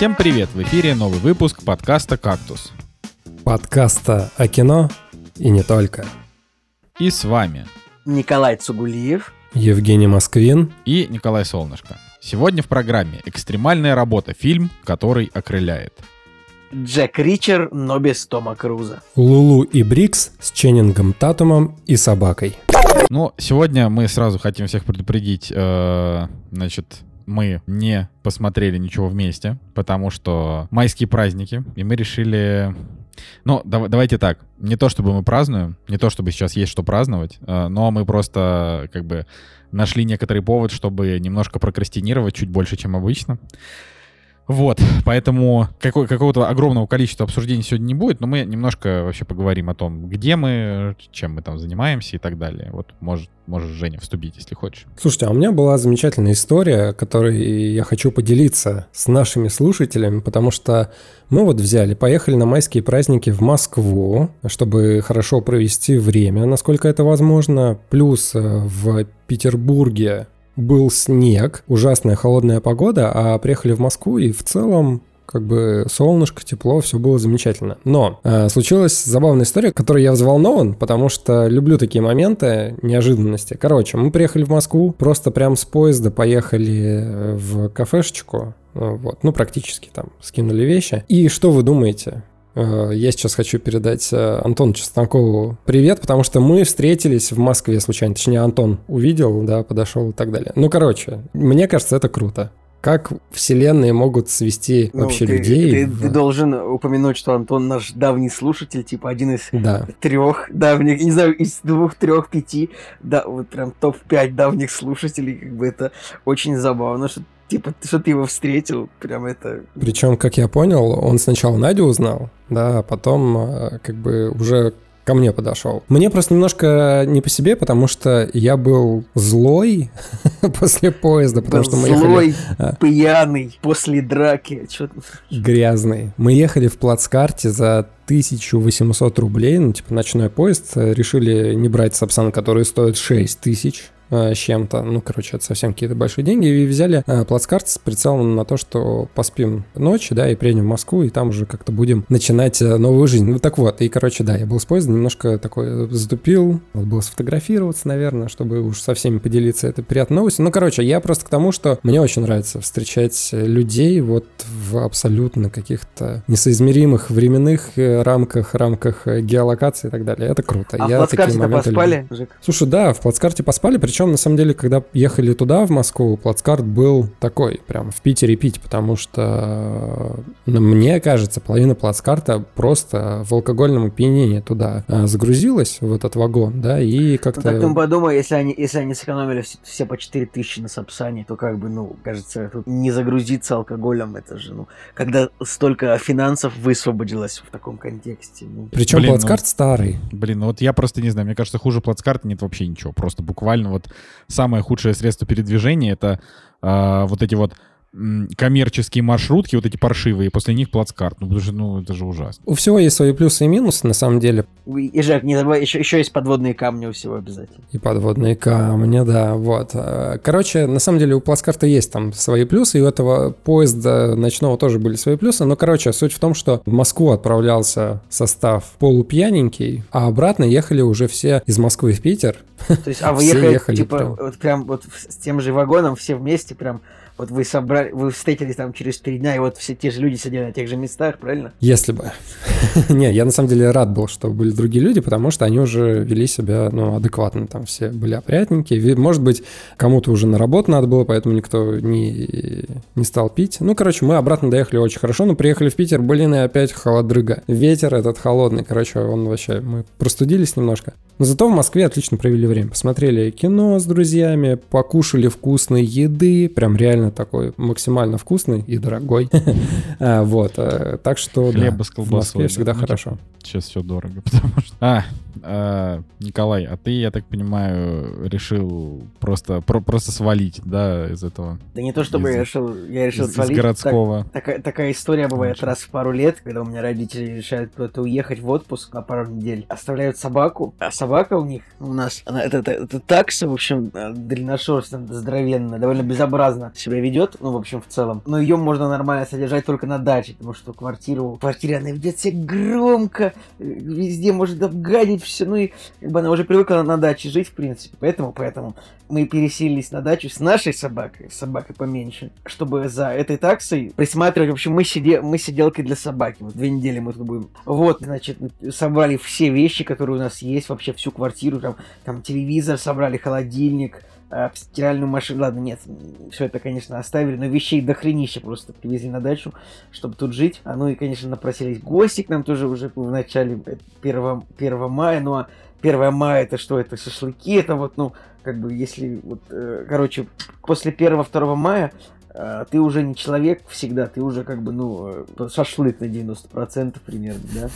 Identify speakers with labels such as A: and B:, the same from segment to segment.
A: Всем привет! В эфире новый выпуск подкаста «Кактус».
B: Подкаста о кино и не только.
A: И с вами
C: Николай Цугулиев,
B: Евгений Москвин
A: и Николай Солнышко. Сегодня в программе «Экстремальная работа. Фильм, который окрыляет».
C: Джек Ричер, но без Тома Круза.
B: Лулу и Брикс с Ченнингом Татумом и собакой.
A: Ну, сегодня мы сразу хотим всех предупредить, э, значит, мы не посмотрели ничего вместе, потому что майские праздники, и мы решили... Ну, дав- давайте так, не то чтобы мы празднуем, не то чтобы сейчас есть что праздновать, э, но мы просто как бы нашли некоторый повод, чтобы немножко прокрастинировать чуть больше, чем обычно. Вот, поэтому какого-то огромного количества обсуждений сегодня не будет, но мы немножко вообще поговорим о том, где мы, чем мы там занимаемся и так далее. Вот, может, можешь, Женя, вступить, если хочешь.
B: Слушайте, а у меня была замечательная история, которой я хочу поделиться с нашими слушателями, потому что мы вот взяли, поехали на майские праздники в Москву, чтобы хорошо провести время, насколько это возможно. Плюс э, в Петербурге был снег, ужасная холодная погода, а приехали в Москву и в целом как бы солнышко, тепло, все было замечательно. Но э, случилась забавная история, которой я взволнован, потому что люблю такие моменты неожиданности. Короче, мы приехали в Москву, просто прям с поезда поехали в кафешечку, вот, ну, практически там скинули вещи. И что вы думаете? Э, Я сейчас хочу передать э, Антону Чеснокову привет, потому что мы встретились в Москве случайно. Точнее, Антон увидел, да, подошел и так далее. Ну, короче, мне кажется, это круто. Как вселенные могут свести
C: Ну,
B: вообще
C: ты,
B: людей?
C: Ты,
B: в-
C: ты должен упомянуть, что Антон наш давний слушатель, типа один из
B: Да.
C: трех давних, не знаю, из двух, трех, пяти, да, вот прям топ-5 давних слушателей, как бы это очень забавно, что типа, что ты его встретил, прям это...
B: Причем, как я понял, он сначала Надю узнал, да, а потом э, как бы уже ко мне подошел. Мне просто немножко не по себе, потому что я был злой после поезда, потому
C: был
B: что мы ехали
C: злой,
B: а.
C: пьяный, после драки, что
B: грязный. Мы ехали в плацкарте за 1800 рублей, ну, типа, ночной поезд. Э, Решили не брать Сапсан, который стоит 6 тысяч э, с чем-то. Ну, короче, это совсем какие-то большие деньги. И взяли э, плацкарт с прицелом на то, что поспим ночь, да, и приедем в Москву, и там уже как-то будем начинать э, новую жизнь. Ну, так вот. И, короче, да, я был с поезда, немножко такой затупил. Надо было сфотографироваться, наверное, чтобы уж со всеми поделиться этой приятной новостью. Ну, короче, я просто к тому, что мне очень нравится встречать э, людей вот в абсолютно каких-то несоизмеримых временных э, рамках, рамках э, геолокации и так далее. Это круто.
C: А в
B: Я
C: плацкарте-то
B: такие моменты
C: поспали,
B: люблю.
C: Жек?
B: Слушай, да, в плацкарте поспали, причем на самом деле, когда ехали туда, в Москву, плацкарт был такой, прям в Питере пить, потому что, ну, мне кажется, половина плацкарта просто в алкогольном опьянении туда загрузилась, в этот вагон, да, и
C: Ну,
B: как-то...
C: так ты подумай, если они, если они сэкономили все, все по 4000 на Сапсане, то как бы, ну, кажется, тут не загрузиться алкоголем, это же, ну, когда столько финансов высвободилось в таком контексте. Ну,
B: Причем
A: Блин, ну-
B: плацкарт старый.
A: Блин, ну вот я просто не знаю, мне кажется, хуже плацкарта нет вообще ничего. Просто буквально вот самое худшее средство передвижения — это а, вот эти вот коммерческие маршрутки, вот эти паршивые, после них плацкарт. Ну, потому что, ну, это же ужасно.
B: У всего есть свои плюсы и минусы, на самом деле.
C: и, Жек, не забывай, еще, еще есть подводные камни у всего обязательно.
B: И подводные камни, да, вот. Э, Короче, на самом деле у плацкарта есть там свои плюсы, и у этого поезда ночного тоже были свои плюсы. Но, короче, суть в том, что в Москву отправлялся состав полупьяненький, а обратно ехали уже все из Москвы в Питер.
C: То есть, а вы ехали, типа,
B: прям.
C: вот прям вот с тем же вагоном, все вместе, прям, вот вы собрали, вы встретились там через три дня, и вот все те же люди сидели на тех же местах, правильно?
B: Если бы. Не, я на самом деле рад был, что были другие люди, потому что они уже вели себя, ну, адекватно. Там все были опрятненькие. Может быть, кому-то уже на работу надо было, поэтому никто не, не стал пить. Ну, короче, мы обратно доехали очень хорошо, но приехали в Питер, блин, и опять холодрыга. Ветер этот холодный, короче, он вообще... Мы простудились немножко. Но зато в Москве отлично провели время. Посмотрели кино с друзьями, покушали вкусной еды, прям реально такой максимально вкусный и дорогой. А, Вот, э, так что
A: Хлеба с
B: в
A: колбасой,
B: Москве
A: да.
B: всегда
A: Ну,
B: хорошо.
A: Сейчас все дорого, потому что... А, э, Николай, а ты, я так понимаю, решил просто, про, просто свалить, да, из этого?
C: Да не то, чтобы
A: из,
C: я решил, я решил
A: из,
C: свалить.
A: Из городского.
C: Так, такая, такая история бывает Конечно. раз в пару лет, когда у меня родители решают куда-то уехать в отпуск на пару недель, оставляют собаку, а собака у них, у нас, она, это, это, это такса, в общем, э, длинношерстная, здоровенная, довольно безобразно себя ведет, ну, в общем, в целом. Но ее можно нормально содержать только на даче, потому что квартиру, в квартире она ведет себя громко, э, везде может обгадить все, ну и как бы она уже привыкла на даче жить, в принципе. Поэтому, поэтому мы переселились на дачу с нашей собакой, с собакой поменьше, чтобы за этой таксой присматривать. В общем, мы, сиде, мы сиделкой для собаки. Вот две недели мы тут будем. Вот, значит, собрали все вещи, которые у нас есть, вообще всю квартиру, там, там телевизор собрали, холодильник, э, стиральную машину. Ладно, нет, все это, конечно, оставили, но вещей до хренища просто привезли на дачу, чтобы тут жить. А ну и, конечно, напросились гости к нам тоже уже в начале 1, 1 мая. Ну а 1 мая это что? Это шашлыки, это вот, ну, как бы, если вот, э, короче, после 1-2 мая а, ты уже не человек всегда, ты уже как бы, ну, э, шашлык на 90% примерно, да.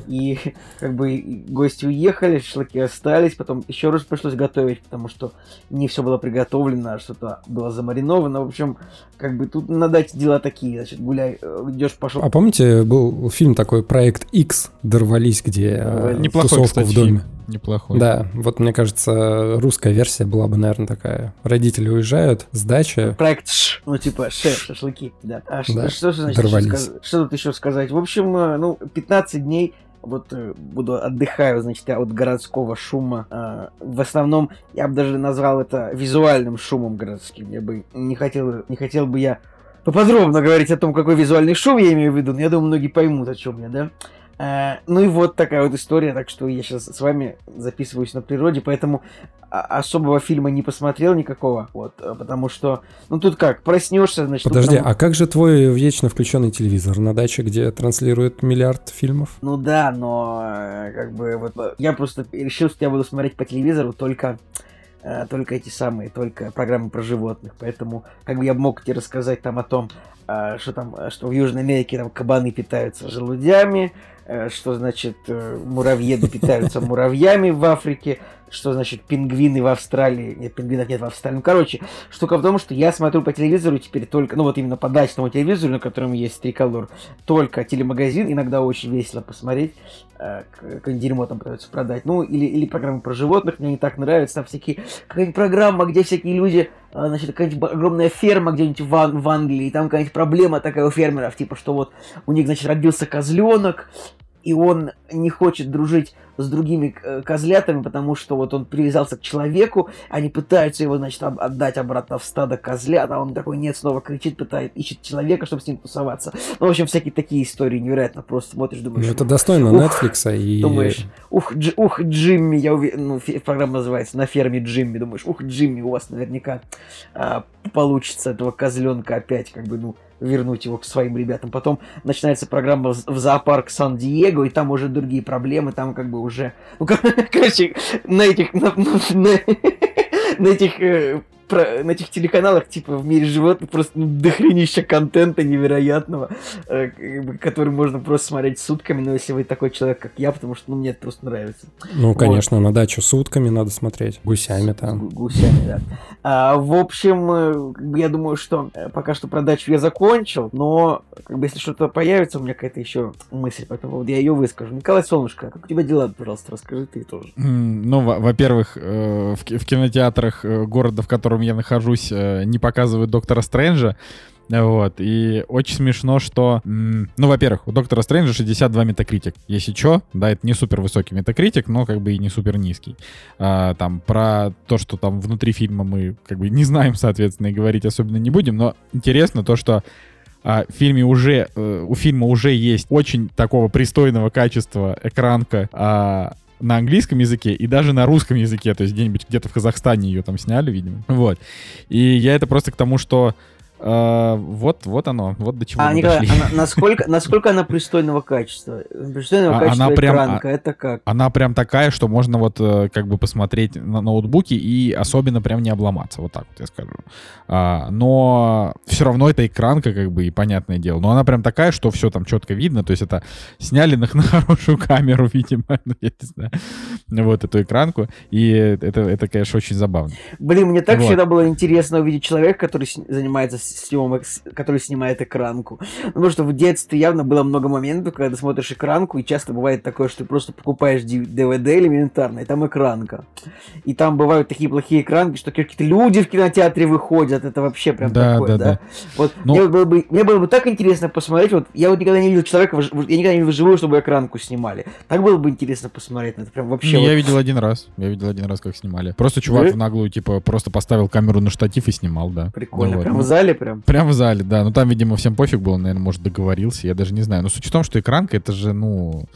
C: И как бы гости уехали, шашлыки остались, потом еще раз пришлось готовить, потому что не все было приготовлено, а что-то было замариновано. В общем, как бы тут на даче дела такие, значит, гуляй, э, идешь, пошел.
B: А помните, был фильм такой, проект X, дорвались, где
A: э, Неплохой, тусовка кстати, в доме. Фильм. Неплохой.
B: Да, вот мне кажется, русская версия была бы, наверное, такая. Родители уезжают с дачи.
C: Проект Ш, ну типа Ш, шашлыки, да. А да, что, что значит? Дорвались. Что тут еще сказать? В общем, э, ну, 15 дней вот э, буду отдыхаю, значит, от городского шума. Э, в основном я бы даже назвал это визуальным шумом городским. Я бы не хотел, не хотел бы я поподробно говорить о том, какой визуальный шум я имею в виду, но я думаю, многие поймут, о чем я, да. Э, ну и вот такая вот история, так что я сейчас с вами записываюсь на природе, поэтому особого фильма не посмотрел никакого, вот, э, потому что, ну тут как, проснешься, значит...
B: Подожди,
C: там...
B: а как же твой вечно включенный телевизор на даче, где транслирует миллиард фильмов?
C: Ну да, но э, как бы вот я просто решил, что я буду смотреть по телевизору только только эти самые, только программы про животных. Поэтому, как бы я мог тебе рассказать там о том, что там, что в Южной Америке там кабаны питаются желудями, что значит э, муравьеды питаются муравьями в Африке, что значит пингвины в Австралии, нет, пингвинов нет в Австралии. Ну, короче, штука в том, что я смотрю по телевизору теперь только, ну вот именно по дачному телевизору, на котором есть триколор, только телемагазин, иногда очень весело посмотреть, э, какое дерьмо там пытаются продать. Ну, или, или программы про животных, мне не так нравятся, там всякие, какая-нибудь программа, где всякие люди, э, значит, какая-нибудь огромная ферма где-нибудь в, Ан- в Англии, и там какая-нибудь проблема такая у фермеров, типа, что вот у них, значит, родился козленок, и он не хочет дружить с другими э, козлятами, потому что вот он привязался к человеку, они пытаются его, значит, отдать обратно в стадо козлят, а он такой нет, снова кричит, пытает, ищет человека, чтобы с ним тусоваться. Ну, в общем, всякие такие истории невероятно просто смотришь, думаешь...
B: Ну, это достойно ух, Netflix и...
C: Думаешь, ух, Дж, ух, Джимми, я уверен, ну, программа называется «На ферме Джимми», думаешь, ух, Джимми, у вас наверняка а, получится этого козленка опять, как бы, ну, вернуть его к своим ребятам. Потом начинается программа в зоопарк Сан-Диего, и там уже другие проблемы, там как бы уже... Ну, короче, на этих... На, на, на, этих э, про, на этих телеканалах, типа, в мире животных просто ну, дохренища контента невероятного, э, который можно просто смотреть сутками, но если вы такой человек, как я, потому что, ну, мне это просто нравится.
B: Ну, вот. конечно, на дачу сутками надо смотреть, гусями там.
C: Гусями, да. А, в общем, э, я думаю, что э, пока что про дачу я закончил, но, как бы, если что-то появится, у меня какая-то еще мысль по этому поводу, я ее выскажу. Николай Солнышко, как у тебя дела, пожалуйста, расскажи ты тоже.
A: Ну, во-первых, э, в кинотеатрах города, в котором котором я нахожусь, э, не показывают Доктора Стрэнджа. Вот, и очень смешно, что, ну, во-первых, у Доктора Стрэнджа 62 метакритик. Если что, да, это не супер высокий метакритик, но как бы и не супер низкий. А, там про то, что там внутри фильма мы как бы не знаем, соответственно, и говорить особенно не будем, но интересно то, что а, в фильме уже, э, у фильма уже есть очень такого пристойного качества экранка, а, на английском языке и даже на русском языке, то есть где-нибудь где-то в Казахстане ее там сняли, видимо. Вот. И я это просто к тому, что Uh, вот, вот оно, вот до чего
C: а, мы Николай, дошли. Она, насколько, насколько она пристойного качества? Пристойного а, качества она прям, экранка, это как?
A: Она прям такая, что можно вот э, как бы посмотреть на ноутбуке и особенно прям не обломаться, вот так вот я скажу. А, но все равно это экранка, как бы, и понятное дело. Но она прям такая, что все там четко видно, то есть это сняли на, на хорошую камеру, видимо, ну, я не знаю. вот эту экранку, и это, это конечно, очень забавно.
C: Блин, мне так вот. всегда было интересно увидеть человека, который занимается съемок, который снимает экранку. Потому что в детстве явно было много моментов, когда ты смотришь экранку, и часто бывает такое, что ты просто покупаешь DVD элементарно, и там экранка. И там бывают такие плохие экранки, что какие-то люди в кинотеатре выходят, это вообще прям да, такое, да? да? да. Вот ну... мне, было бы, мне было бы так интересно посмотреть, вот я вот никогда не видел человека, я никогда не видел живую, чтобы экранку снимали. Так было бы интересно посмотреть это, прям вообще.
A: Не,
C: вот...
A: Я видел один раз, я видел один раз, как снимали. Просто чувак Вы? в наглую, типа, просто поставил камеру на штатив и снимал, да.
C: Прикольно, ну, вот. прям в зале прям?
A: Прям в зале, да. Ну там, видимо, всем пофиг было, наверное, может, договорился, я даже не знаю. Но суть в том, что экранка, это же, ну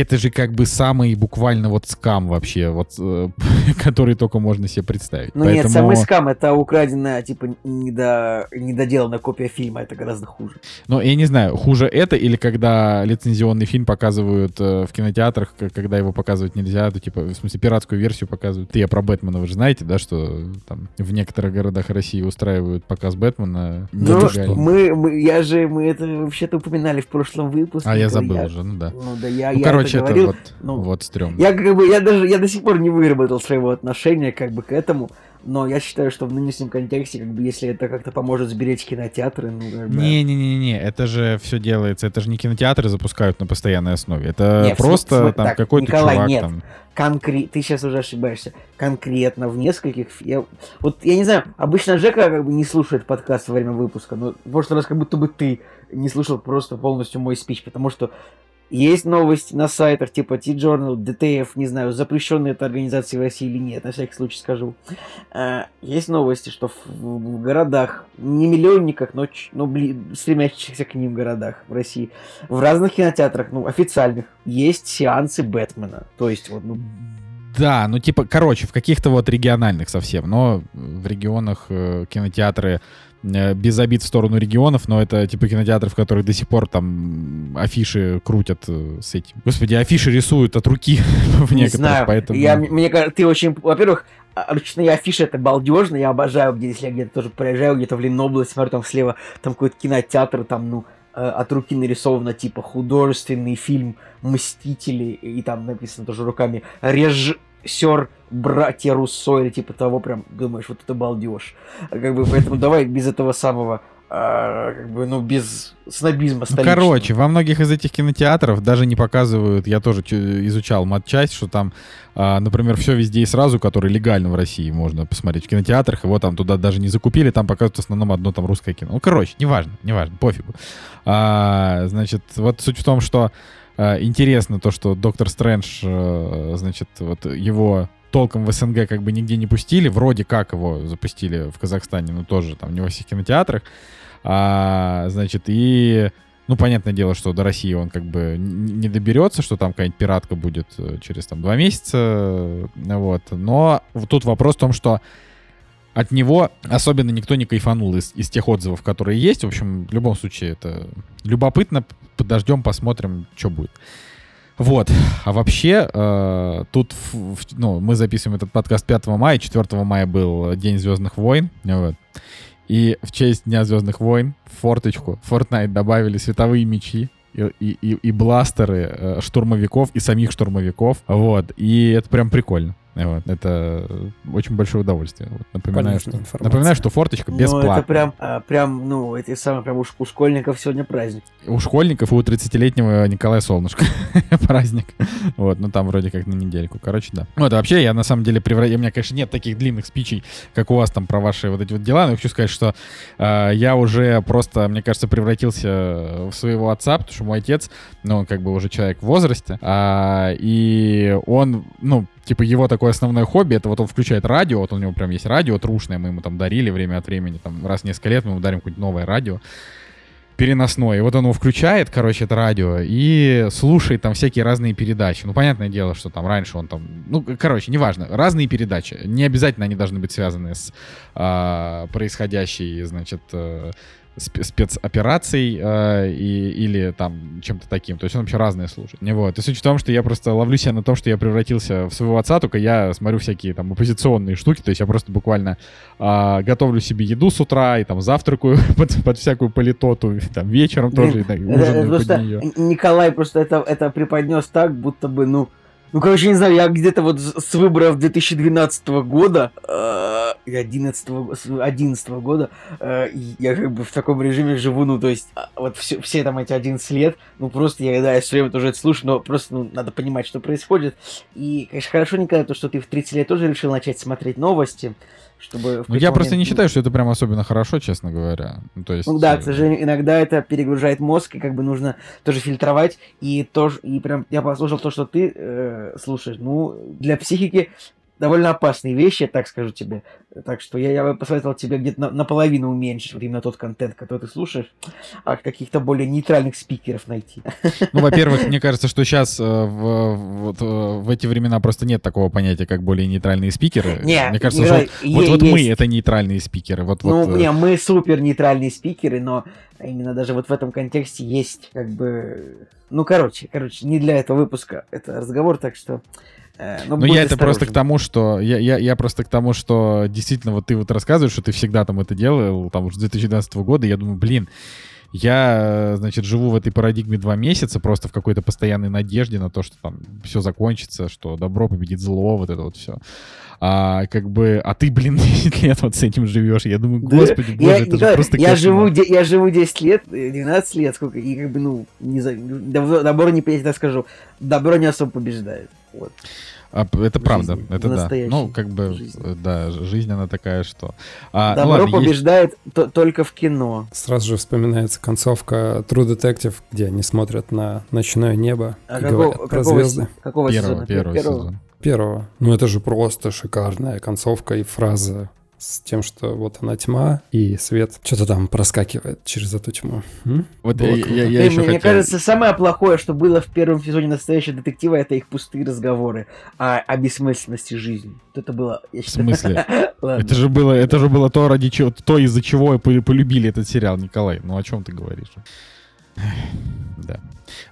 A: это же как бы самый буквально вот скам вообще, вот, э, который только можно себе представить.
C: Ну Поэтому... нет, самый скам это украденная, типа, недо... недоделанная копия фильма, это гораздо хуже.
A: Ну, я не знаю, хуже это или когда лицензионный фильм показывают э, в кинотеатрах, когда его показывать нельзя, то, типа, в смысле, пиратскую версию показывают. Я про Бэтмена, вы же знаете, да, что там в некоторых городах России устраивают показ Бэтмена.
C: Ну, мы, мы, я же, мы это вообще-то упоминали в прошлом выпуске.
A: А я забыл я... уже, ну да.
C: Ну да, я, ну, я короче, это говорил. вот,
A: ну, вот стрёмно.
C: Я как бы, я даже, я до сих пор не выработал своего отношения как бы к этому, но я считаю, что в нынешнем контексте, как бы, если это как-то поможет сберечь кинотеатры, ну, как бы...
A: Не-не-не-не, это же все делается, это же не кинотеатры запускают на постоянной основе, это нет, просто см- там какой-то чувак
C: нет.
A: там...
C: Конкрет... Ты сейчас уже ошибаешься. Конкретно в нескольких... Я... Вот я не знаю, обычно Жека как бы не слушает подкаст во время выпуска, но в прошлый раз как будто бы ты не слушал просто полностью мой спич, потому что есть новости на сайтах типа T-Journal, DTF, не знаю, запрещенная эта организация в России или нет, на всякий случай скажу. А, есть новости, что в, городах, не миллионниках, но, но бли, стремящихся к ним городах в России, в разных кинотеатрах, ну, официальных, есть сеансы Бэтмена. То есть, вот, ну,
A: да, ну типа, короче, в каких-то вот региональных совсем, но в регионах э, кинотеатры Э, без обид в сторону регионов, но это типа кинотеатры, в которых до сих пор там афиши крутят э, с этим. Господи, афиши рисуют от руки в
C: некоторых, Не знаю. поэтому... Я, мне кажется, ты очень... Во-первых, ручные афиши это балдежно, я обожаю, где, если я где-то тоже проезжаю, где-то в Ленобласть, смотрю, там слева, там какой-то кинотеатр, там, ну, от руки нарисовано, типа, художественный фильм «Мстители», и там написано тоже руками «Реж сер братья Руссо или типа того, прям думаешь, вот это балдеж. Как бы, поэтому давай без этого самого а, как бы, ну, без снобизма
A: ну, Короче, во многих из этих кинотеатров даже не показывают, я тоже изучал матчасть, что там, а, например, все везде и сразу, который легально в России можно посмотреть в кинотеатрах, его там туда даже не закупили, там показывают в основном одно там русское кино. Ну, короче, неважно, неважно, пофигу. А, значит, вот суть в том, что а, интересно то, что Доктор Стрэндж, э, значит, вот его толком в СНГ как бы нигде не пустили. Вроде как его запустили в Казахстане, но тоже там не во всех кинотеатрах. А, значит, и... Ну, понятное дело, что до России он как бы не доберется, что там какая-нибудь пиратка будет э, через там два месяца, вот. Но тут вопрос в том, что от него особенно никто не кайфанул из, из тех отзывов, которые есть. В общем, в любом случае, это любопытно. Подождем, посмотрим, что будет. Вот. А вообще, э, тут, в, ну, мы записываем этот подкаст 5 мая, 4 мая был День Звездных войн. Вот. И в честь Дня Звездных войн в форточку Fortnite добавили световые мечи и, и, и бластеры э, штурмовиков и самих штурмовиков. Вот. И это прям прикольно. Вот, это очень большое удовольствие. Вот, напоминаю, что, напоминаю, что форточка бесплатная. Ну, это
C: прям, а, прям, ну, эти самые, прям у, у школьников сегодня праздник.
A: У школьников и у 30-летнего Николая Солнышко праздник. Вот, ну там вроде как на недельку. Короче, да. Вот, а вообще, я на самом деле превратил... У меня, конечно, нет таких длинных спичей, как у вас там про ваши вот эти вот дела, но я хочу сказать, что э, я уже просто, мне кажется, превратился в своего отца, потому что мой отец, ну, он как бы уже человек в возрасте, а, и он, ну, типа его такое основное хобби, это вот он включает радио, вот у него прям есть радио трушное, мы ему там дарили время от времени, там раз в несколько лет мы ему дарим какое-нибудь новое радио переносное. И вот он его включает, короче, это радио, и слушает там всякие разные передачи. Ну, понятное дело, что там раньше он там... Ну, короче, неважно. Разные передачи. Не обязательно они должны быть связаны с а, происходящей, значит, э, спецопераций э, и, или там чем-то таким. То есть он вообще разные слушает. Не вот. И суть в том, что я просто ловлю себя на том, что я превратился в своего отца, только я смотрю всякие там оппозиционные штуки. То есть я просто буквально э, готовлю себе еду с утра и там завтракаю под, под всякую политоту, там вечером тоже и, да,
C: ужинаю под нее. Николай просто это, это преподнес так, будто бы, ну, Ну, короче, не знаю, я где-то вот с выборов 2012 года, э, 11, 11 года, э, я как бы в таком режиме живу, ну, то есть, а, вот все, все там эти 11 лет, ну, просто я, да, я все время тоже это слушаю, но просто, ну, надо понимать, что происходит. И, конечно, хорошо никогда то, что ты в 30 лет тоже решил начать смотреть новости, чтобы...
A: Ну, я просто не считаю, что это прям особенно хорошо, честно говоря. Ну, то есть...
C: Ну да, к сожалению, иногда это перегружает мозг, и как бы нужно тоже фильтровать, и тоже, и прям, я послушал то, что ты э, слушаешь, ну, для психики довольно опасные вещи, я так скажу тебе. Так что я, я бы посоветовал тебе где-то на, наполовину уменьшить вот именно тот контент, который ты слушаешь, а каких-то более нейтральных спикеров найти.
A: Ну, во-первых, мне кажется, что сейчас э, в, вот, э, в эти времена просто нет такого понятия, как более нейтральные спикеры.
C: Не,
A: мне кажется,
C: не,
A: что вот, вот
C: есть.
A: мы это нейтральные спикеры. Вот,
C: Ну,
A: вот, э,
C: не, мы супер нейтральные спикеры, но именно даже вот в этом контексте есть как бы... Ну, короче, короче, не для этого выпуска это разговор, так что... э,
A: Ну, я это просто к тому, что я, я, я просто к тому, что действительно вот ты вот рассказываешь, что ты всегда там это делал, там уже с 2012 года, я думаю, блин, я, э, значит, живу в этой парадигме два месяца, просто в какой-то постоянной надежде на то, что там все закончится, что добро победит зло, вот это вот все. А как бы, а ты, блин, 10 лет вот с этим живешь. Я думаю,
C: Да,
A: господи, боже,
C: я,
A: это же
C: Николай,
A: просто
C: я живу, я живу 10 лет, э, 12 лет, сколько, и как бы, ну, не за, добро, добро не, я так скажу, добро не особо побеждает. Вот.
A: А, это правда,
C: жизни,
A: это да. Ну, как бы,
C: жизни.
A: э, да, жизнь она такая, что... А, ну
C: добро
A: ладно, есть-
C: побеждает то- только в кино.
B: Сразу же вспоминается концовка True Detective, где они смотрят на ночное небо
C: А
B: и
C: какого,
B: говорят про
C: какого,
B: звезды.
C: с- какого
A: Первого,
C: сезона?
A: первого
C: Первого?
A: сезона.
B: Первого. Ну это же просто шикарная концовка и фраза с тем, что вот она тьма, и свет что-то там проскакивает через эту тьму. М?
A: Вот
B: Было
A: я,
B: круто.
A: я, я еще
C: мне,
A: хотел...
C: кажется, самое плохое, что было в первом сезоне настоящего детектива, это их пустые разговоры о, о бессмысленности жизни. Вот это было... Я
A: В смысле? Это же было, это же было то, ради чего, то, из-за чего пол- полюбили этот сериал, Николай. Ну о чем ты говоришь? Да.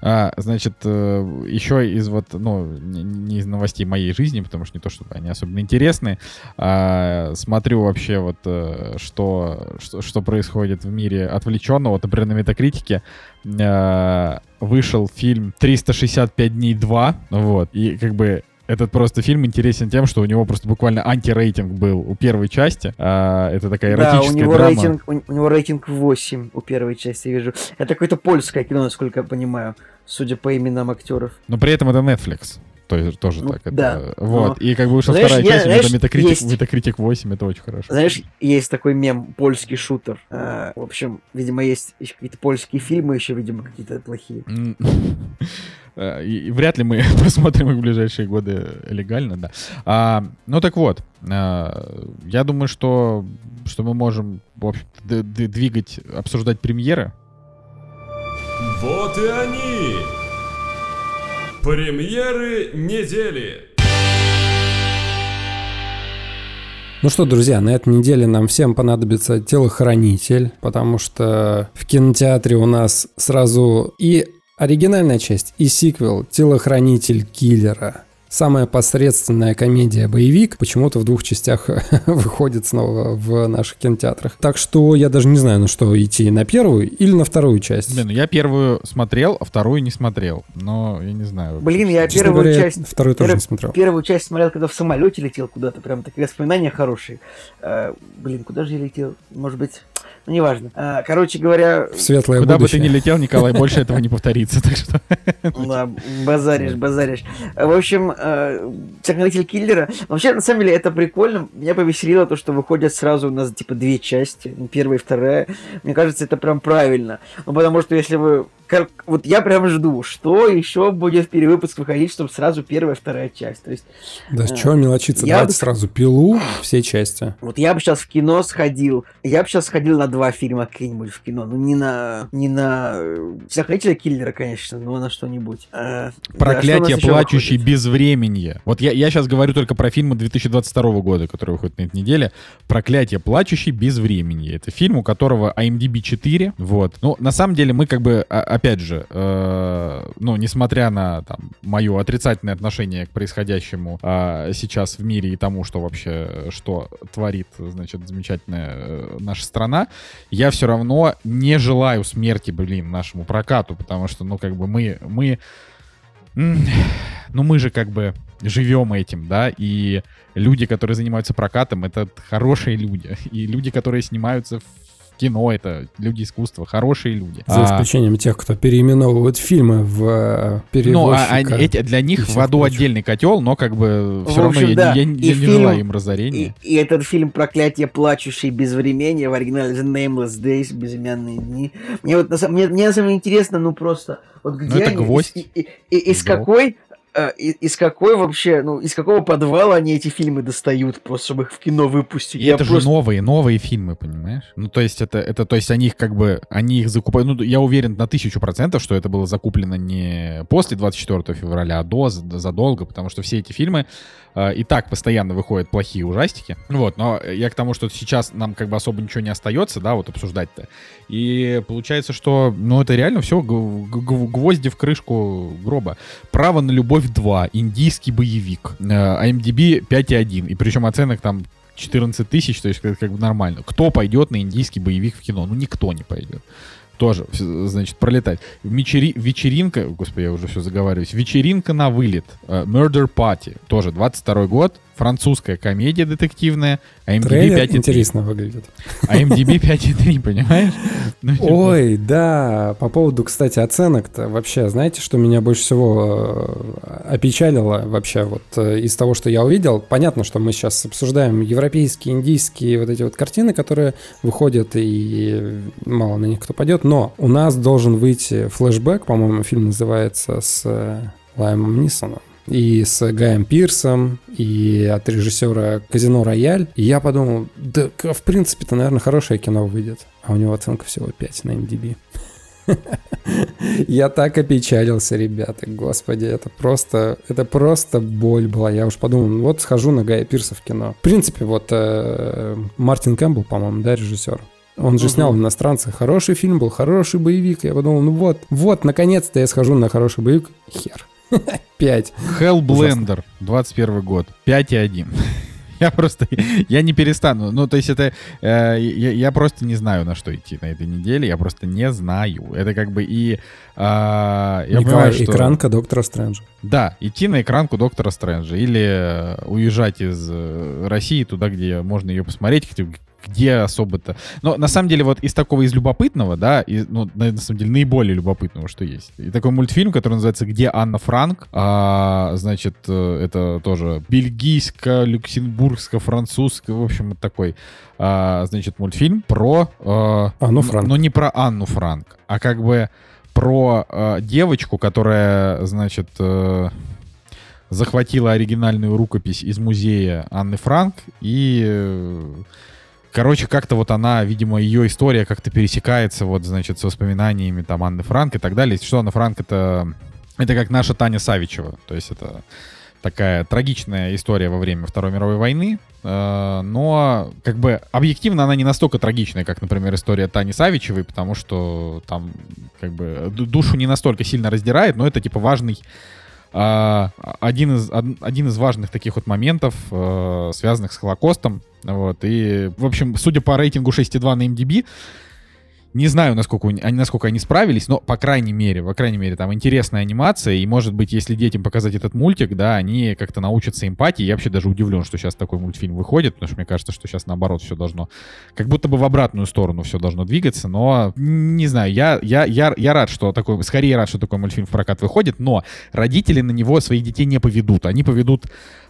A: А, значит, э, еще из вот, ну, не, из новостей моей жизни, потому что не то, чтобы они особенно интересны, а смотрю вообще вот, э, что, что, что происходит в мире отвлеченно. Вот, например, на Метакритике э, вышел фильм «365 дней 2», вот, и как бы этот просто фильм интересен тем, что у него просто буквально антирейтинг был у первой части. А, это такая
C: Да, у
A: эротическая
C: него,
A: драма.
C: рейтинг, у, у него рейтинг 8 у первой части, я вижу. Это какое-то польское кино, насколько я понимаю, судя по именам актеров.
A: Но при этом это Netflix. То есть тоже
C: Ну,
A: так. Это,
C: да.
A: Вот.
C: Но-
A: И как бы вышла
C: Знаешь,
A: вторая часть, у него
C: знаешь,
A: там Metacritic,
C: есть-
A: Metacritic 8, это очень хорошо.
C: Знаешь, есть такой мем «Польский шутер». А, в общем, видимо, есть еще какие-то польские фильмы, еще, видимо, какие-то плохие.
A: Э, И и вряд ли мы посмотрим их в ближайшие годы легально, да. А, ну так вот, а, я думаю, что, что мы можем, в общем двигать, обсуждать премьеры.
D: Вот и они! Премьеры недели!
B: Ну что, друзья, на этой неделе нам всем понадобится телохранитель, потому что в кинотеатре у нас сразу и оригинальная часть, и сиквел «Телохранитель киллера». Самая посредственная комедия-боевик почему-то в двух частях выходит снова в наших кинотеатрах. Так что я даже не знаю, на что идти, на первую или на вторую часть.
A: Блин, ну я первую смотрел, а вторую не смотрел. Но я не знаю.
C: Блин, я
B: Честно
C: первую
B: говоря,
C: часть...
B: вторую тоже
C: первый-
B: не смотрел.
C: Первую часть смотрел, когда в самолете летел куда-то, прям такие воспоминания хорошие. А, блин, куда же я летел? Может быть, ну неважно. А, короче говоря,
B: В светлое
A: Куда бы
B: будущее.
A: ты ни летел, Николай, больше этого не повторится. Так что
C: да, базаришь, базаришь. В общем, э, «Телохранитель киллера». Вообще, на самом деле, это прикольно. Меня повеселило то, что выходят сразу у нас, типа, две части. ну, Первая и вторая. Мне кажется, это прям правильно. Ну, потому что если вы... как- вот я прям жду, что еще будет в перевыпуск выходить, чтобы сразу первая и вторая часть. То есть,
B: Да
C: А,
B: что мелочиться,
C: я
B: давайте
C: бы-
B: сразу пилу все части.
C: вот я бы сейчас в кино сходил. Я бы сейчас сходил на два фильма какие-нибудь в кино. Ну, не на... Не на... э, «Телохранителя киллера», конечно, но на что-нибудь. Э, да, что у
A: Проклятие
C: нас еще
A: плачущей безвременье. Вот я, я сейчас говорю только про фильмы 2022 года, которые выходят на этой неделе. Проклятие плачущей безвременье. Это фильм, у которого IMDb 4. Вот. Ну, на самом деле, мы как бы, а- опять же, э, ну, несмотря на там, мое отрицательное отношение к происходящему а, сейчас в мире и тому, что вообще, что творит, значит, замечательная э, наша страна, я все равно не желаю смерти, блин, нашему прокату, потому что, ну, как бы мы, мы ну мы же как бы живем этим, да, и люди, которые занимаются прокатом, это хорошие люди. И люди, которые снимаются в кино, это люди искусства, хорошие люди.
B: За
A: А,
B: исключением тех, кто переименовывает фильмы в э,
A: ну, а они- эти, для них
B: и
A: в аду отдельный котел, но как бы
C: В
A: все равно
C: общем,
A: я,
C: да.
A: я- я
C: И
A: не
C: фильм-
A: желаю им
C: И,
A: разорения.
C: и этот фильм «Проклятие плачущей безвременья» в оригинале The Nameless Days, безымянные дни. Мне вот на самом, мне, мне на самом деле интересно, ну просто, вот где
A: Ну, это
C: они,
A: гвоздь.
C: из, и- и- и- из
A: Да.
C: какой, и- из какой вообще, ну, из какого подвала они эти фильмы достают, просто чтобы их в кино выпустить.
A: И
C: Я
A: это
C: просто-
A: же новые, новые фильмы, понимаешь? Ну, то есть это, это, то есть они их как бы, они их закупают, ну, я уверен на тысячу процентов, что это было закуплено не после 24 февраля, а до, за- задолго, потому что все эти фильмы э, и так постоянно выходят плохие ужастики. Вот, но я к тому, что сейчас нам как бы особо ничего не остается, да, вот обсуждать-то. И получается, что, ну, это реально все гвозди в крышку гроба. «Право на любовь 2», индийский боевик, э, IMDb 5,1, и причем оценок там 14 тысяч, то есть это как бы нормально. Кто пойдет на индийский боевик в кино? Ну, никто не пойдет. Тоже, значит, пролетать. Вечери- Вечеринка, господи, я уже все заговариваюсь. Вечеринка на вылет. э, Murder Party. Тоже 22 год. Французская комедия детективная. IMDb
B: Трейлер
A: 5,3.
B: интересно выглядит.
A: IMDb 5,3, понимаешь? Ну, типа,
B: Ой, да, по поводу, кстати, оценок-то вообще, знаете, что меня больше всего э, опечалило вообще вот э, из того, что я увидел? Понятно, что мы сейчас обсуждаем европейские, индийские вот эти вот картины, которые выходят, и мало на них кто пойдет, но у нас должен выйти флешбэк, по-моему, фильм называется с э, Лаймом Нисоном и с Гаем Пирсом, и от режиссера «Казино Рояль». И я подумал, да, в принципе-то, наверное, хорошее кино выйдет. А у него оценка всего 5 на MDB. Я так опечалился, ребята, господи, это просто, это просто боль была. Я уж подумал, ну вот схожу на Гая Пирса в кино. В принципе, вот э, Мартин Кэмпбелл, по-моему, да, режиссер. Он же
C: Мгм.
B: снял «Иностранцы». Хороший фильм был, хороший боевик. Я подумал, ну вот, вот, наконец-то я схожу на хороший боевик. Хер. Пять.
A: Hellblender, 21 год, 5,1. Я просто, я не перестану. Ну, то есть это, э, я, я просто не знаю, на что идти на этой неделе. Я просто не знаю. Это как бы и... а, я
B: Николай,
A: понимаю, что...
B: экранка Доктора Стрэнджа.
A: Да, идти на экранку Доктора Стрэнджа или э, уезжать из э, России туда, где можно ее посмотреть, где, особо-то. Но на самом деле вот из такого из любопытного, да, и, ну, на, самом деле наиболее любопытного, что есть. И такой мультфильм, который называется «Где Анна Франк?». А, значит, э, это тоже бельгийско-люксембургско-французско, в общем, вот такой, а, значит, мультфильм про... э,
B: Анну Франк.
A: Но не про Анну Франк, а как бы про э, девочку, которая, значит, э, захватила оригинальную рукопись из музея Анны Франк и э, Короче, как-то вот она, видимо, ее история как-то пересекается, вот, значит, с воспоминаниями там Анны Франк и так далее. Если Что Анна Франк это, это как наша Таня Савичева. То есть это такая трагичная история во время Второй мировой войны, э, но как бы объективно она не настолько трагичная, как, например, история Тани Савичевой, потому что там как бы ду- душу не настолько сильно раздирает, но это типа важный а, один из од- один из важных таких вот моментов, э, связанных с Холокостом, вот и в общем, судя по рейтингу 6,2 на MDB, не знаю, насколько они, насколько они справились, но по крайней мере, по крайней мере, там интересная анимация, и может быть, если детям показать этот мультик, да, они как-то научатся эмпатии. Я вообще даже удивлен, что сейчас такой мультфильм выходит, потому что мне кажется, что сейчас наоборот все должно, как будто бы в обратную сторону все должно двигаться, но не знаю, я, я, я, я рад, что такой, скорее рад, что такой мультфильм в прокат выходит, но родители на него своих детей не поведут, они поведут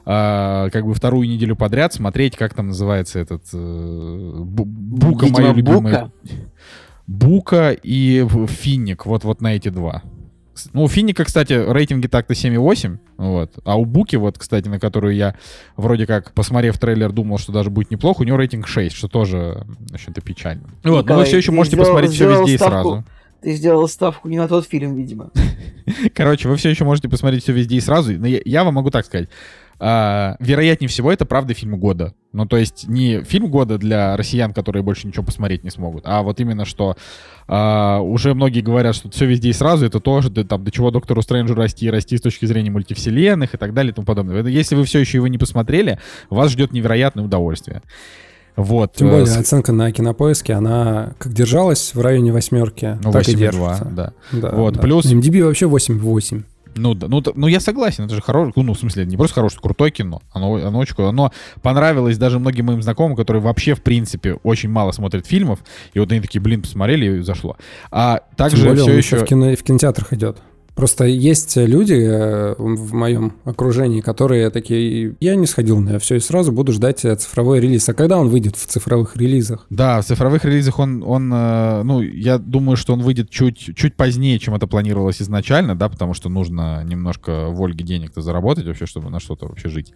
A: а, как бы вторую неделю подряд смотреть, как там называется этот э, Бу- Бука,
C: Видимо,
A: мое любимое.
C: Бука.
A: Бука и Финник, вот, вот на эти два. Ну, у Финника, кстати, рейтинги так-то 7,8, вот. А у Буки, вот, кстати, на которую я вроде как, посмотрев трейлер, думал, что даже будет неплохо, у него рейтинг 6, что тоже, в общем-то, печально. Вот, но вы
C: Николай,
A: все еще можете
C: сделал-
A: посмотреть все
C: сделал
A: везде и
C: ставку.
A: сразу.
C: Ты сделал ставку не на тот фильм, видимо.
A: Короче, вы все еще можете посмотреть все везде и сразу. Но я, я вам могу так сказать. А, вероятнее всего, это правда фильм года. Ну, то есть не фильм года для россиян, которые больше ничего посмотреть не смогут, а вот именно что а, уже многие говорят, что все везде и сразу, это тоже да, там, до чего доктору Стрэнджу расти, расти с точки зрения мультивселенных и так далее и тому подобное. Это Если вы все еще его не посмотрели, вас ждет невероятное удовольствие. Вот.
B: Тем
A: э,
B: более
A: с-
B: оценка на кинопоиске, она как держалась в районе восьмерки,
A: ну,
B: так и
A: 8,2,
B: держится.
A: да.
B: Да,
A: Вот,
B: да.
A: плюс-
B: MDB вообще 8,8.
A: Ну, да, ну, ну, я согласен, это же хорошее, ну, в смысле, не просто хорошее, крутое кино. Оно, оно очень. Оно понравилось даже многим моим знакомым, которые вообще, в принципе, очень мало смотрят фильмов. И вот они такие, блин, посмотрели и зашло. А также
B: Тем более
A: все еще
B: в, кино, в кинотеатрах идет. Просто есть люди э, в моем окружении, которые такие, я не сходил на все и сразу буду ждать э, цифровой релиз. А когда он выйдет в цифровых релизах?
A: Да, в цифровых релизах он, он э, ну, я думаю, что он выйдет чуть, чуть позднее, чем это планировалось изначально, да, потому что нужно немножко в Ольге денег-то заработать вообще, чтобы на что-то вообще жить.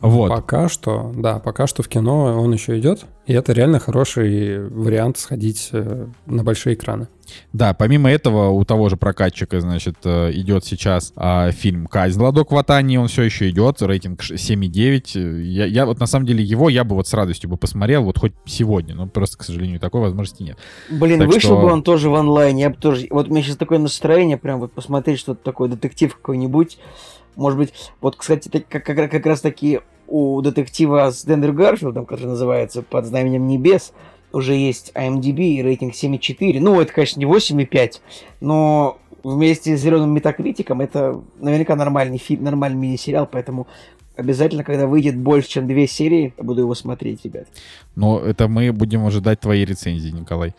A: Вот.
B: Пока что, да, пока что в кино он еще идет, и это реально хороший вариант сходить э, на большие экраны.
A: Да, помимо этого, у того же прокатчика, значит, э, идет сейчас а, фильм «Казнь Ладок в Атании», он все еще идет, рейтинг ш- 7,9. Я, я вот, на самом деле, его я бы вот с радостью бы посмотрел, вот хоть сегодня, но просто, к сожалению, такой возможности нет.
C: Блин,
A: Так
C: вышел
A: что-
C: бы он тоже в онлайне, я бы тоже... Вот у меня сейчас такое настроение, прям вот посмотреть что-то такое, детектив какой-нибудь. Может быть, вот, кстати, как, как, как раз таки у детектива с Дэндрю Гарфилдом, который называется «Под знаменем небес», уже есть IMDb и рейтинг 7,4. Ну, это, конечно, не 8,5, но вместе с зеленым метакритиком это наверняка нормальный фильм, нормальный мини-сериал, поэтому обязательно, когда выйдет больше, чем две серии, я буду его смотреть, ребят.
A: Но это мы будем ожидать твоей рецензии, Николай.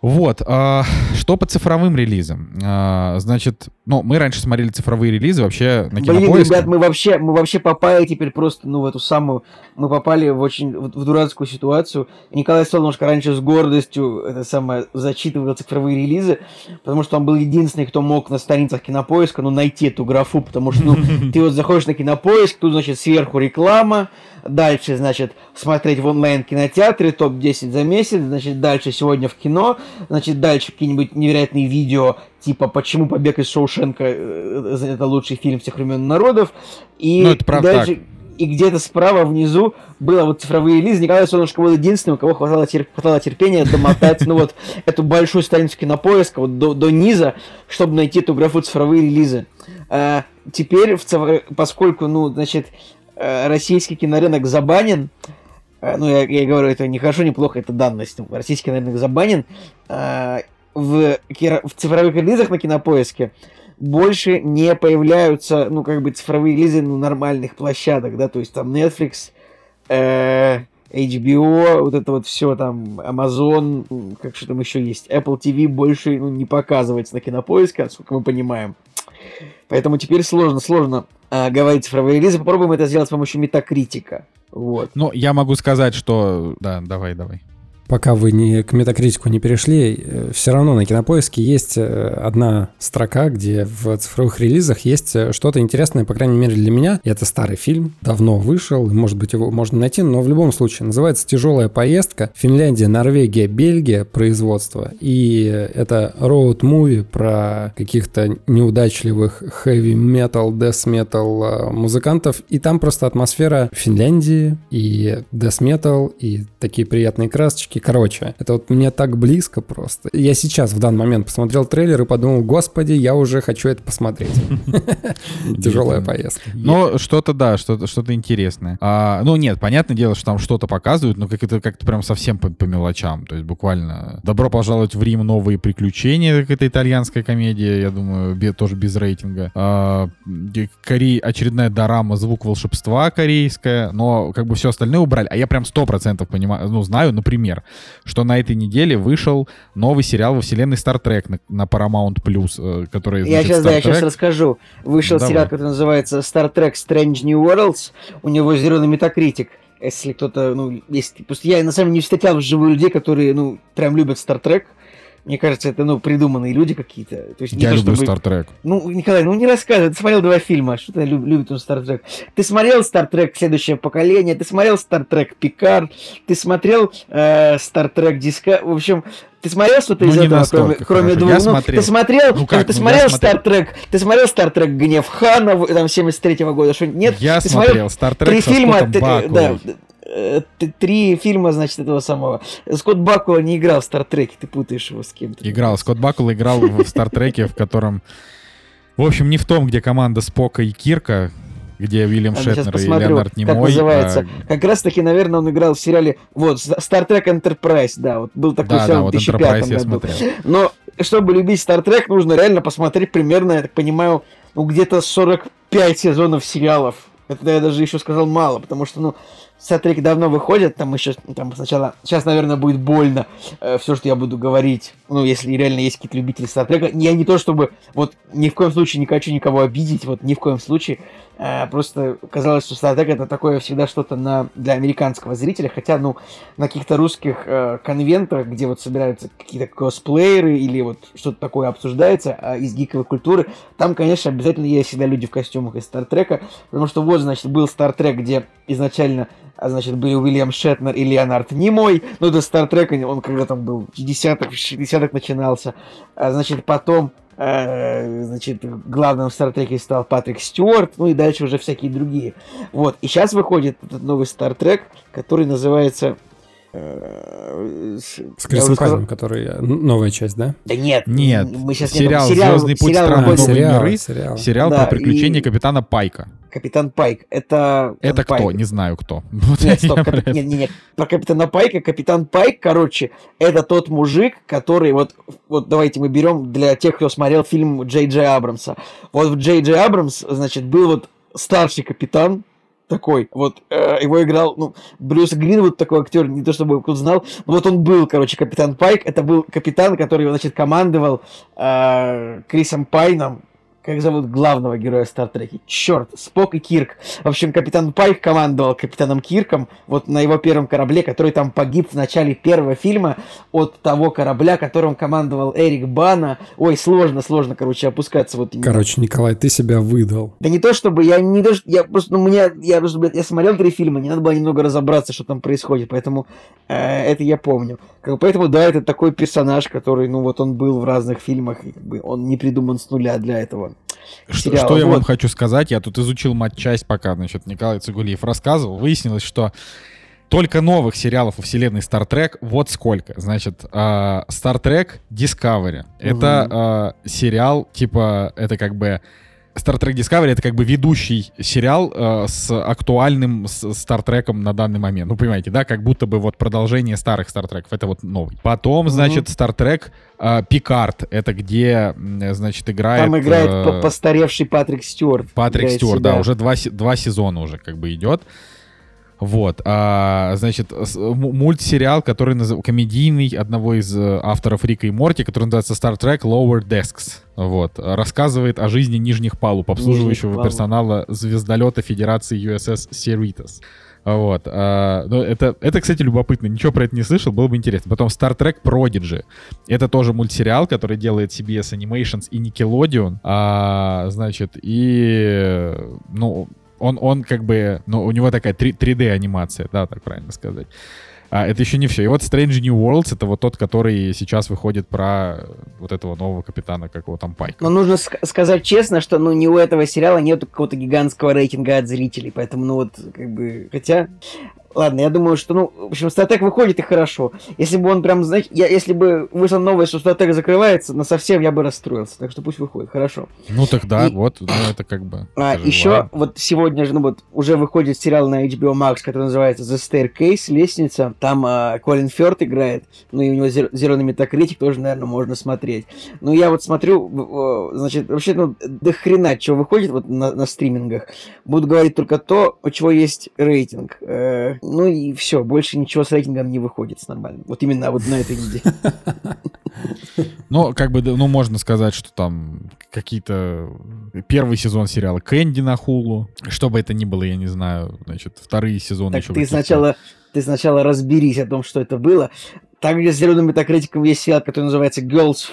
A: Вот, а, что по цифровым релизам? А, значит, ну, мы раньше смотрели цифровые релизы вообще на
C: Блин,
A: кинопоиске.
C: ребят, мы вообще, мы вообще попали теперь просто, ну, в эту самую, мы попали в очень, в, в дурацкую ситуацию. Николай Солнышко раньше с гордостью, это самое, зачитывал цифровые релизы, потому что он был единственный, кто мог на страницах кинопоиска, ну, найти эту графу, потому что, ну, ты вот заходишь на кинопоиск, тут, значит, сверху реклама, дальше, значит, смотреть в онлайн кинотеатре, топ-10 за месяц, значит, дальше сегодня в кино, значит, дальше какие-нибудь невероятные видео, типа «Почему побег из Шоушенка э, это лучший фильм всех времен народов», и,
A: Ну, это правда
C: дальше, и где-то справа внизу было вот цифровые релизы. Николай Солнышко был единственным, у кого хватало, тер- хватало терпения домотать, ну вот, эту большую страницу кинопоиска вот до, до низа, чтобы найти эту графу цифровые релизы. А, теперь, в цифр- поскольку, ну, значит, э, российский кинорынок забанен, э, ну, я, я говорю, это не хорошо, не плохо, это данность. Ну, Российский кинорынок забанен. В, в цифровых релизах на кинопоиске больше не появляются, ну, как бы цифровые релизы ну, нормальных площадок, да, то есть там Netflix, э, HBO, вот это вот все там, Amazon, как что там еще есть, Apple TV больше ну, не показывается на кинопоиске, насколько мы понимаем. Поэтому теперь сложно, сложно э, говорить цифровые релизы. Попробуем это сделать с помощью метакритика. Вот.
A: Ну, я могу сказать, что... Да, давай, давай.
B: Пока вы не, к метакритику не перешли, все равно на кинопоиске есть э, одна строка, где в цифровых релизах есть э, что-то интересное, по крайней мере для меня. Это старый фильм, давно вышел, может быть его можно найти, но в любом случае называется «Тяжелая поездка». Финляндия, Норвегия, Бельгия производство. И это роуд-муви про каких-то неудачливых metal э, музыкантов. И там просто атмосфера Финляндии и metal, и такие приятные красочки. Короче, это вот мне так близко просто. Я сейчас в данный момент посмотрел трейлер и подумал, господи, я уже хочу это посмотреть. Тяжелая поездка.
A: Ну, что-то, да, что-то что интересное. А, ну, нет, понятное дело, что там что-то показывают, но как это как-то прям совсем по, мелочам. То есть буквально «Добро пожаловать в Рим. Новые приключения», как это итальянская комедия, я думаю, тоже без рейтинга. А, где Корей, очередная дорама «Звук волшебства» корейская, но как бы все остальное убрали. А я прям сто процентов понимаю, ну, знаю, например, что на этой неделе вышел новый сериал во вселенной Star Trek на, на Paramount+, Plus, э, который,
C: Я
A: значит,
C: сейчас, да, я
A: Star
C: сейчас
A: Trek.
C: расскажу. Вышел
A: Давай.
C: сериал, который называется Star Trek Strange New Worlds. У него зеленый метакритик. Если кто-то, ну, если... Просто я, на самом деле, не встречал вживую людей, которые, ну, прям любят Star Trek. Мне кажется, это, ну, придуманные люди какие-то. То есть
A: Я
C: то,
A: люблю
C: чтобы-
A: Trek.
C: Ну, Николай, ну не рассказывай, ты смотрел два фильма, что ты люб- любит он Star Trek. Ты смотрел Star Trek Следующее поколение, ты смотрел Star Trek Пикар, ты смотрел э, Star Trek Диска, в общем, ты смотрел что-то
A: Ну,
C: из этого, кроме, кроме двух?
A: Я
C: ну,
A: смотрел.
C: Ты смотрел,
A: Ну как,
C: ты
A: ну,
C: смотрел Trek, ты смотрел Star Trek Гнев Хана, там 73 года, что нет?
A: Я
C: ты
A: смотрел Star Trek
C: три фильма, ты- да, э, т- три фильма, значит, этого самого. Скотт Бакула не играл в Star Trek, ты путаешь его с кем-то.
A: Играл. Скотт Бакул играл в Стартреке, в котором... В общем, не в том, где команда Спока и Кирка, где Уильям
C: Ладно, сейчас
A: Шетнер и
C: посмотрю,
A: Леонард
C: как
A: Немой.
C: называется.
A: а,
C: Как раз таки, наверное, он играл в сериале, вот, Star Trek Enterprise, да, вот был такой
A: Да,
C: сериал
A: да,
C: в
A: вот
C: 2005
A: Enterprise
C: году. Но чтобы любить Star Trek, нужно реально посмотреть примерно, я так понимаю, ну, где-то 45 сезонов сериалов. Это я даже еще сказал мало, потому что, ну, Стартреки давно выходят, там еще там сначала, сейчас, наверное, будет больно э, все, что я буду говорить, ну, если реально есть какие-то любители Стартрека. Я не то чтобы, вот, ни в коем случае не хочу никого обидеть, вот, ни в коем случае, э, просто казалось, что Стартрек это такое всегда что-то на, для американского зрителя, хотя, ну, на каких-то русских э, конвентах, где вот собираются какие-то косплееры или вот что-то такое обсуждается э, из гиковой культуры, там, конечно, обязательно есть всегда люди в костюмах из Стартрека, потому что вот, значит, был Стартрек, где изначально а значит, были Уильям Шетнер и Леонард Немой, ну, это Стартрек, он когда там был, в 50-х, 60-х начинался, а, значит, потом э, значит, главным в Стартреке стал Патрик Стюарт, ну и дальше уже всякие другие. Вот, и сейчас выходит этот новый Стартрек, который называется
B: э, с Крисом Пайном, который новая часть, да?
C: Да нет.
A: Нет. Мы сейчас сериал, сериал «Звездный путь сериал, странные новые сериал, миры». Сериал, сериал да, про приключения и... капитана Пайка.
C: Капитан Пайк. Это...
A: Это
C: Пайк.
A: кто? Не знаю кто.
C: Нет, стоп, кап... нет, нет, нет. Про Капитана Пайка. Капитан Пайк, короче, это тот мужик, который вот... Вот давайте мы берем для тех, кто смотрел фильм Джей Джей Абрамса. Вот в Джей Джей Абрамс, значит, был вот старший капитан, такой, вот, э, его играл, ну, Брюс Гринвуд, такой актер, не то чтобы кто знал, но вот он был, короче, капитан Пайк, это был капитан, который, значит, командовал э, Крисом Пайном, как зовут главного героя Стартреки? Черт, Спок и Кирк. В общем, капитан Пайк командовал капитаном Кирком вот на его первом корабле, который там погиб в начале первого фильма от того корабля, которым командовал Эрик Бана. Ой, сложно, сложно, короче, опускаться вот.
B: Короче, Николай, ты себя выдал.
C: Да не то чтобы, я не то, я просто, ну, меня, я просто, блядь, я смотрел три фильма, не надо было немного разобраться, что там происходит, поэтому э, это я помню. Как, поэтому, да, это такой персонаж, который, ну, вот он был в разных фильмах, и, как бы, он не придуман с нуля для этого.
A: Что, что я вот. вам хочу сказать? Я тут изучил матчасть, пока, значит, Николай Цигулиев рассказывал. Выяснилось, что только новых сериалов у вселенной Star Trek вот сколько. Значит, uh, Star Trek Discovery. Угу. Это uh, сериал, типа, это как бы Star Trek Discovery это как бы ведущий сериал э, с актуальным Star Trek на данный момент. Ну, понимаете, да, как будто бы вот продолжение старых Star Trek. Это вот новый. Потом, значит, Star Trek э, Picard. Это где, значит, играет...
C: Там играет э, постаревший Патрик Стюарт.
A: Патрик Стюарт, да, уже два, два сезона уже как бы идет. Вот, а, значит, мультсериал, который называется комедийный одного из э, авторов Рика и Морти, который называется Star Trek Lower Desks. Вот, рассказывает о жизни нижних палуб, обслуживающего нижних персонала звездолета Федерации USS Cerritos. Вот. А, ну, это, это, кстати, любопытно. Ничего про это не слышал, было бы интересно. Потом Star Trek Prodigy. Это тоже мультсериал, который делает CBS Animations и Nickelodeon. А, значит, и... Ну, он, он как бы, ну, у него такая 3, 3D анимация, да, так правильно сказать. А, это еще не все. И вот Strange New Worlds это вот тот, который сейчас выходит про вот этого нового капитана, как его там Пайка.
C: Но нужно ск- сказать честно, что ну не у этого сериала нет какого-то гигантского рейтинга от зрителей, поэтому ну вот как бы, хотя Ладно, я думаю, что, ну, в общем, статек выходит и хорошо. Если бы он прям, знаете, я, если бы вышла новость, что статек закрывается, на совсем я бы расстроился. Так что пусть выходит, хорошо.
A: Ну тогда и... вот, ну это как бы.
C: А, еще ладно. вот сегодня же, ну вот, уже выходит сериал на HBO Max, который называется The Staircase, лестница. Там а, Колин Фёрд играет, ну и у него зеленый метакритик тоже, наверное, можно смотреть. Ну я вот смотрю, значит, вообще, ну, до хрена, что выходит вот на, на стримингах. Буду говорить только то, у чего есть рейтинг. Э, ну и все, больше ничего с рейтингом не выходит с нормальным. Вот именно вот на этой неделе.
A: Ну, как бы, ну, можно сказать, что там какие-то первый сезон сериала Кэнди на Хулу. Что бы это ни было, я не знаю. Значит, вторые сезоны
C: так еще. Ты сначала, ты сначала разберись о том, что это было. Также с зеленым метакритиком есть сериал, который называется Girls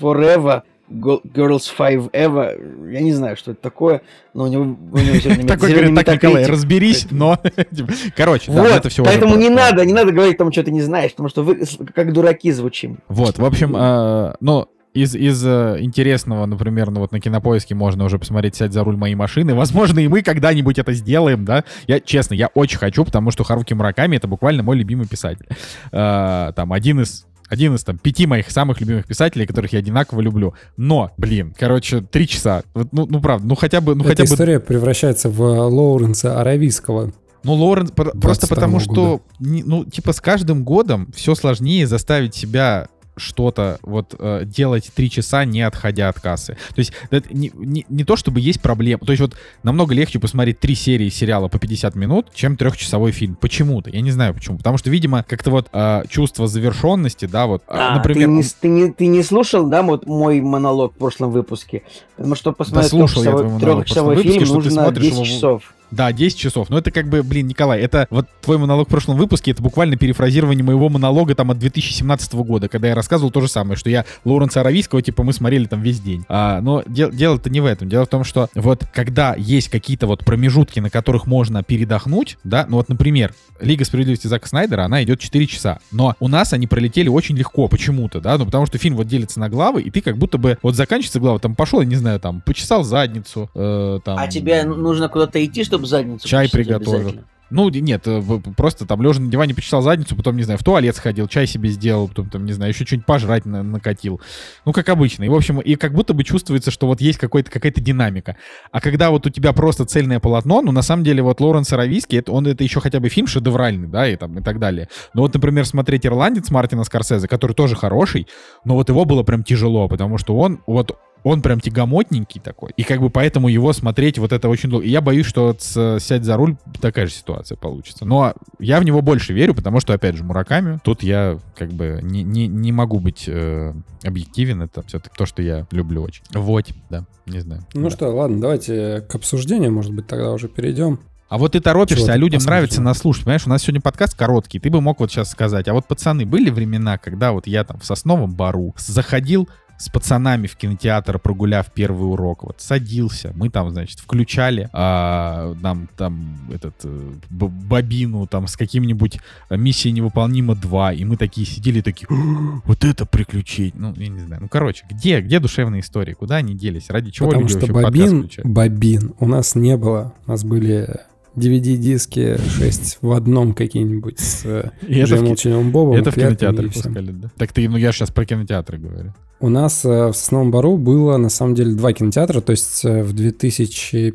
C: Forever. Girls Five Eva, я не знаю, что это такое, но у него, у него
A: все Такой говорит, так, Николай, разберись, но... Типа, короче,
C: да, это все Поэтому не надо, не надо говорить тому, что ты не знаешь, потому что вы как дураки звучим.
A: Вот, в общем, а, ну, из, из э, интересного, например, ну вот на кинопоиске можно уже посмотреть «Сядь за руль моей машины». Возможно, и мы когда-нибудь это сделаем, да? Я, честно, я очень хочу, потому что Харуки Мураками — это буквально мой любимый писатель. Э, там, один из один из там пяти моих самых любимых писателей, которых я одинаково люблю. Но, блин, короче, три часа. Ну, ну правда, ну хотя бы... Ну,
B: Эта
A: хотя
B: история
A: бы...
B: превращается в Лоуренса Аравийского.
A: Ну, Лоуренс, просто потому года. что, ну, типа, с каждым годом все сложнее заставить себя что-то вот э, делать три часа, не отходя от кассы. То есть это не, не, не то, чтобы есть проблема. То есть вот намного легче посмотреть три серии сериала по 50 минут, чем трехчасовой фильм. Почему-то. Я не знаю почему. Потому что, видимо, как-то вот э, чувство завершенности, да, вот, э,
C: А,
A: например...
C: ты, не, ты, не, ты не слушал, да, вот мой монолог в прошлом выпуске? Потому что посмотреть
A: слушал я твой монолог в прошлом
C: трехчасовой
A: выпуске,
C: фильм
A: что ты
C: нужно
A: смотришь
C: 10
A: его
C: часов.
A: Да, 10 часов. Но это как бы, блин, Николай, это вот твой монолог в прошлом выпуске, это буквально перефразирование моего монолога там от 2017 года, когда я рассказывал то же самое, что я Лоуренса Аравийского, типа, мы смотрели там весь день. А, но дел- дело-то не в этом. Дело в том, что вот когда есть какие-то вот промежутки, на которых можно передохнуть, да, ну вот, например, Лига справедливости Зака Снайдера, она идет 4 часа. Но у нас они пролетели очень легко почему-то, да, ну потому что фильм вот делится на главы, и ты как будто бы вот заканчивается глава, там пошел, я не знаю, там, почесал задницу, э, там...
C: А тебе нужно куда-то идти, чтобы задницу
A: Чай приготовил. Ну, нет, э, просто там лежа на диване почесал задницу, потом, не знаю, в туалет сходил, чай себе сделал, потом, там, не знаю, еще что-нибудь пожрать на- накатил. Ну, как обычно. И, в общем, и как будто бы чувствуется, что вот есть какой-то, какая-то динамика. А когда вот у тебя просто цельное полотно, ну, на самом деле, вот Лоренс Аравийский, это, он это еще хотя бы фильм шедевральный, да, и там, и так далее. Но вот, например, смотреть «Ирландец» Мартина Скорсезе, который тоже хороший, но вот его было прям тяжело, потому что он, вот, он прям тягомотненький такой. И как бы поэтому его смотреть вот это очень долго. И я боюсь, что с «Сядь за руль» такая же ситуация получится. Но я в него больше верю, потому что, опять же, Мураками, тут я как бы не, не, не могу быть э, объективен. Это все-таки то, что я люблю очень. Вот, да, не знаю.
B: Ну
A: Да.
B: что, ладно, давайте к обсуждению, может быть, тогда уже перейдем.
A: А вот ты торопишься,
B: Чего
A: а людям
B: посмотрел?
A: нравится нас слушать. Понимаешь, у нас сегодня подкаст короткий. Ты бы мог вот сейчас сказать, а вот, пацаны, были времена, когда вот я там в Сосновом Бару заходил с пацанами в кинотеатр, прогуляв первый урок, вот садился, мы там, значит, включали а, нам там этот э, бобину там с каким-нибудь э, «Миссия невыполнима 2», и мы такие сидели, такие, «О, вот это приключение, ну, я не знаю, ну, короче, где, где душевные истории, куда они делись, ради чего
B: Потому
A: люди
B: что
A: вообще подкаст
B: бобин,
A: включают?
B: бобин. У нас не было. У нас были DVD-диски 6 в одном какие-нибудь с э, Джей Молчаливым Бобом.
A: Это в
B: всем.
A: пускали, да? Так ты, ну я сейчас про кинотеатры говорю.
B: У нас э, в Сосновом Бару было, на самом деле, два кинотеатра. То есть э, в 2005,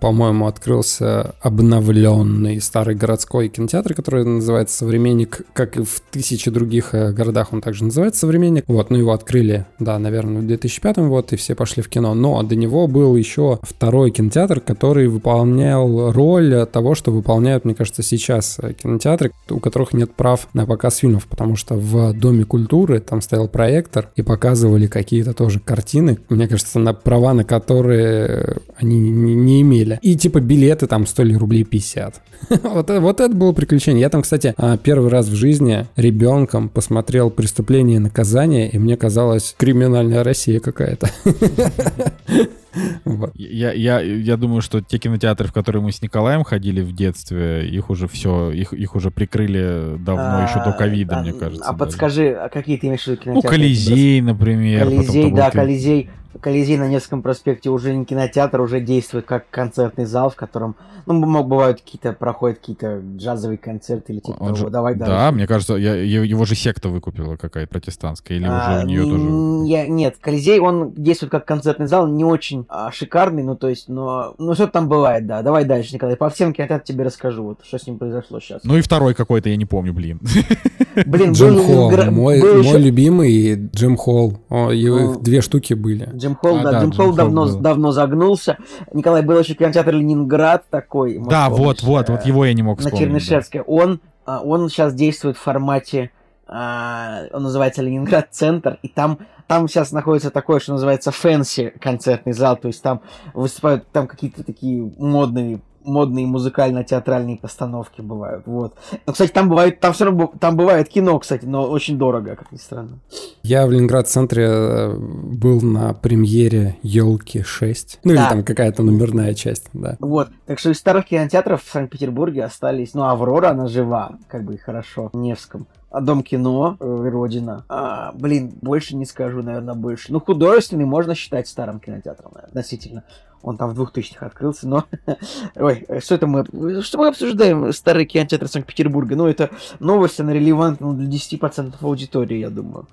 B: по-моему, открылся обновленный старый городской кинотеатр, который называется «Современник», как и в тысячи других э, городах он также называется «Современник». Вот, ну его открыли, да, наверное, в 2005 вот, и все пошли в кино. Но до него был еще второй кинотеатр, который выполнял роль того, что выполняют, мне кажется, сейчас э, кинотеатры, у которых нет прав на показ фильмов, потому что в Доме культуры там стоял проектор и показывали какие-то тоже картины, мне кажется, на права на которые они не, не имели. И типа билеты там стоили рублей 50. вот, вот это было приключение. Я там, кстати, а, первый раз в жизни ребенком посмотрел «Преступление и наказание», и мне казалось, криминальная Россия какая-то. Вот.
A: Я, я, я думаю, что те кинотеатры, в которые мы с Николаем ходили в детстве, их уже все, их, их уже прикрыли давно, еще до
C: А,
A: ковида,
C: а,
A: мне кажется.
C: А
A: даже.
C: подскажи, а какие ты имеешь в виду
A: Ну,
C: кинотеатры?
A: Колизей, например.
C: Колизей, да, Колизей. Колизей на Невском проспекте уже не кинотеатр, уже действует как концертный зал, в котором, ну, мог, бывают какие-то, проходят какие-то джазовые концерты или типа того.
A: же-
C: Давай
A: да,
C: дальше.
A: мне кажется, я, его же секта выкупила какая-то протестантская, или
C: А,
A: уже у нее тоже...
C: я- нет, Колизей, он действует как концертный зал, не очень а, шикарный, ну, то есть, но, ну, что там бывает, да. Давай дальше, Николай, по всем кинотеатрам тебе расскажу, вот, что с ним произошло сейчас.
A: Ну и второй какой-то, я не помню, блин.
C: Блин,
B: Джим
C: был
B: Холл, мой,
C: был
B: мой
C: еще-
B: любимый Jam Hall. О, его
C: Ну.
B: две штуки были.
C: Jam Hall,
A: А,
C: да,
A: да, Jam
C: Jam
A: Hall
C: давно,
A: был.
C: давно загнулся. Николай, был еще кинотеатр Ленинград такой.
A: Да, вот, вот,
C: э,
A: вот его я не мог
C: на
A: вспомнить. да.
C: Чернышевской. Он, а, он сейчас действует в формате, а, он называется Ленинград Центр, и там, там сейчас находится такое, что называется fancy концертный зал, то есть там выступают там какие-то такие модные модные музыкально-театральные постановки бывают, вот. Но, кстати, там бывает, там все равно, там бывает кино, кстати, но очень дорого, как ни странно.
B: Я в Ленинград-центре э, был на премьере «Елки 6». Ну или
C: Да.
B: там какая-то номерная часть, да.
C: Вот, так что из старых кинотеатров в Санкт-Петербурге остались, ну, Аврора, она жива, как бы и хорошо, в Невском. А Дом кино, э, Родина. А, блин, больше не скажу, наверное, больше. Ну, художественный можно считать старым кинотеатром, наверное, относительно. Он там в 2000-х открылся, но... Ой, что это мы... Что мы обсуждаем старые кинотеатры Санкт-Петербурга? Ну, это новость, она релевантна для 10% аудитории, я думаю.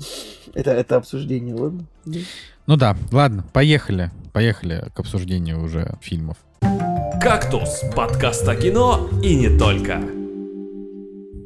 C: Это, это обсуждение, ладно?
A: Ну да, ладно, поехали. Поехали к обсуждению уже фильмов.
D: «Кактус» — подкаст о кино и не только.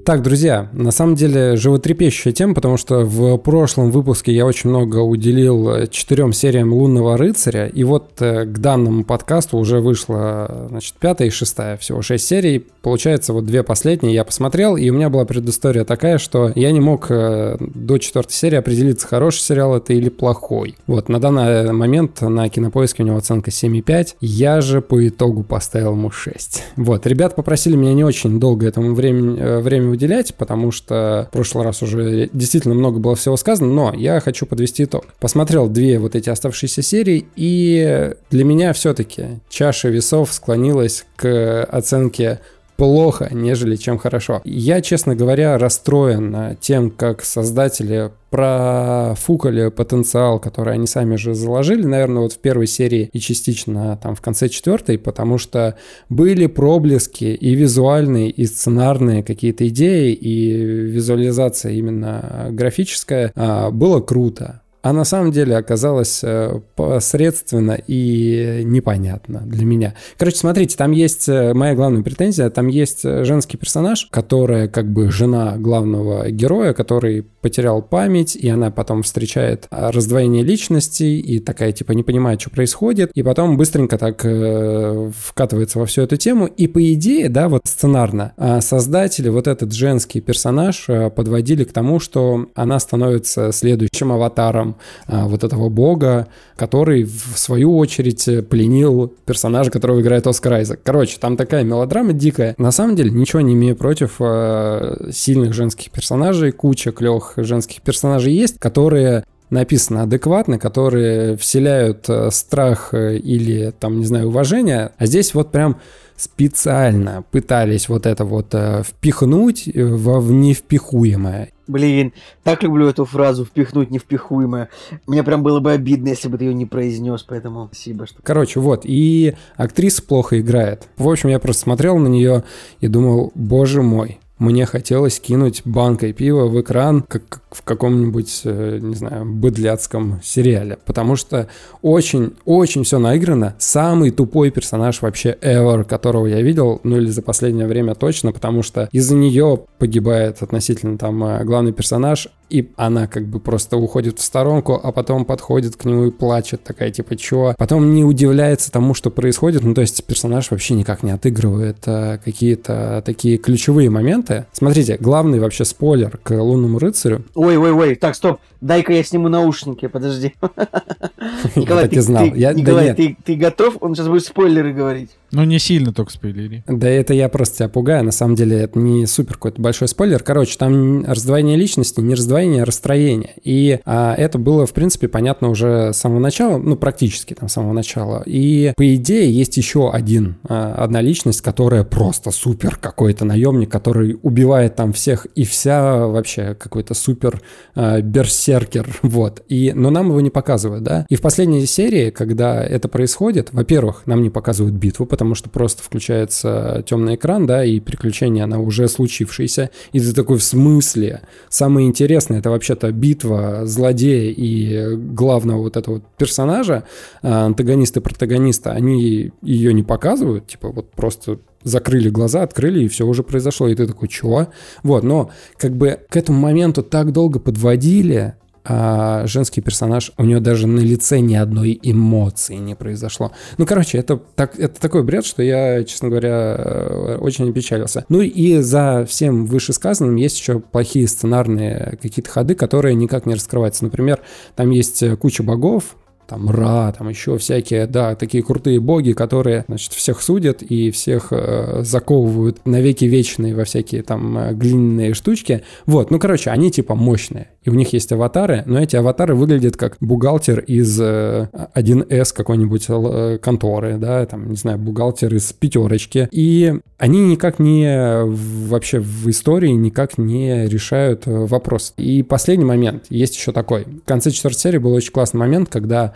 B: Так, друзья, на самом деле животрепещущая тема, потому что в прошлом выпуске я очень много уделил э, четырем сериям «Лунного рыцаря», и вот э, к данному подкасту уже вышла, значит, пятая и шестая, всего шесть серий. Получается, вот две последние я посмотрел, и у меня была предыстория такая, что я не мог э, до четвертой серии определиться, хороший сериал это или плохой. Вот, на данный момент на Кинопоиске у него оценка 7,5, я же по итогу поставил ему 6. Вот, ребят попросили меня не очень долго этому времени, время выделять, потому что в прошлый раз уже действительно много было всего сказано, но я хочу подвести итог. Посмотрел две вот эти оставшиеся серии, и для меня все-таки чаша весов склонилась к оценке плохо, нежели чем хорошо. Я, честно говоря, расстроен тем, как создатели профукали потенциал, который они сами же заложили, наверное, вот в первой серии и частично там в конце четвертой, потому что были проблески и визуальные, и сценарные какие-то идеи, и визуализация именно графическая. А, было круто а на самом деле оказалось э, посредственно и непонятно для меня. Короче, смотрите, там есть э, моя главная претензия, там есть э, женский персонаж, которая как бы жена главного героя, который потерял память, и она потом встречает раздвоение личности и такая типа не понимает, что происходит, и потом быстренько так э, вкатывается во всю эту тему, и по идее, да, вот сценарно, создатели вот этот женский персонаж подводили к тому, что она становится следующим аватаром а, вот этого бога, который в свою очередь пленил персонажа, которого играет Оскар Айзек. Короче, там такая мелодрама дикая. На самом деле ничего не имею против э, сильных женских персонажей, куча клевых женских персонажей есть, которые написано адекватно, которые вселяют э, страх э, или, там, не знаю, уважение. А здесь вот прям специально пытались вот это вот э, впихнуть во невпихуемое.
C: Блин, так люблю эту фразу «впихнуть невпихуемое». Мне прям было бы обидно, если бы ты ее не произнес, поэтому спасибо. Что...
B: Короче, вот, и актриса плохо играет. В общем, я просто смотрел на нее и думал, боже мой, мне хотелось кинуть банкой пива в экран, как в каком-нибудь, э, не знаю, быдляцком сериале. Потому что очень-очень все наиграно. Самый тупой персонаж вообще ever, которого я видел, ну или за последнее время точно, потому что из-за нее погибает относительно там э, главный персонаж, и она как бы просто уходит в сторонку, а потом подходит к нему и плачет, такая типа, чё? Потом не удивляется тому, что происходит, ну то есть персонаж вообще никак не отыгрывает а, какие-то такие ключевые моменты. Смотрите, главный вообще спойлер к «Лунному рыцарю».
C: Ой-ой-ой, так, стоп, дай-ка я сниму наушники, подожди.
B: Николай, ты, знал.
C: Николай, ты готов? Он сейчас будет спойлеры говорить.
A: Ну, не сильно только спойлери.
B: Да это я просто тебя пугаю. На самом деле это не супер какой-то большой спойлер. Короче, там раздвоение личности, не раздвоение, а расстроение. И а, это было, в принципе, понятно уже с самого начала, ну, практически там с самого начала. И, по идее, есть еще один, а, одна личность, которая просто супер какой-то наемник, который убивает там всех и вся вообще какой-то супер а, берсеркер. Вот. И, но нам его не показывают, да? И в последней серии, когда это происходит, во-первых, нам не показывают битву, потому что просто включается темный экран, да, и приключение, она уже случившееся. И ты такой, в смысле? Самое интересное, это вообще-то битва злодея и главного вот этого персонажа, а, антагониста и протагониста, они ее не показывают, типа вот просто закрыли глаза, открыли, и все уже произошло. И ты такой, чего? Вот, но как бы к этому моменту так долго подводили, а женский персонаж, у нее даже на лице ни одной эмоции не произошло. Ну, короче, это, так, это такой бред, что я, честно говоря, э, очень опечалился. Ну и за всем вышесказанным есть еще плохие сценарные какие-то ходы, которые никак не раскрываются. Например, там есть куча богов, там Ра, там еще всякие, да, такие крутые боги, которые, значит, всех судят и всех э, заковывают навеки вечные во всякие там э, глиняные штучки. Вот, ну, короче, они типа мощные. И у них есть аватары, но эти аватары выглядят как бухгалтер из э, 1С какой-нибудь э, конторы, да, там, не знаю, бухгалтер из пятерочки. И они никак не, вообще в истории никак не решают э, вопрос. И последний момент, есть еще такой. В конце четвертой серии был очень классный момент, когда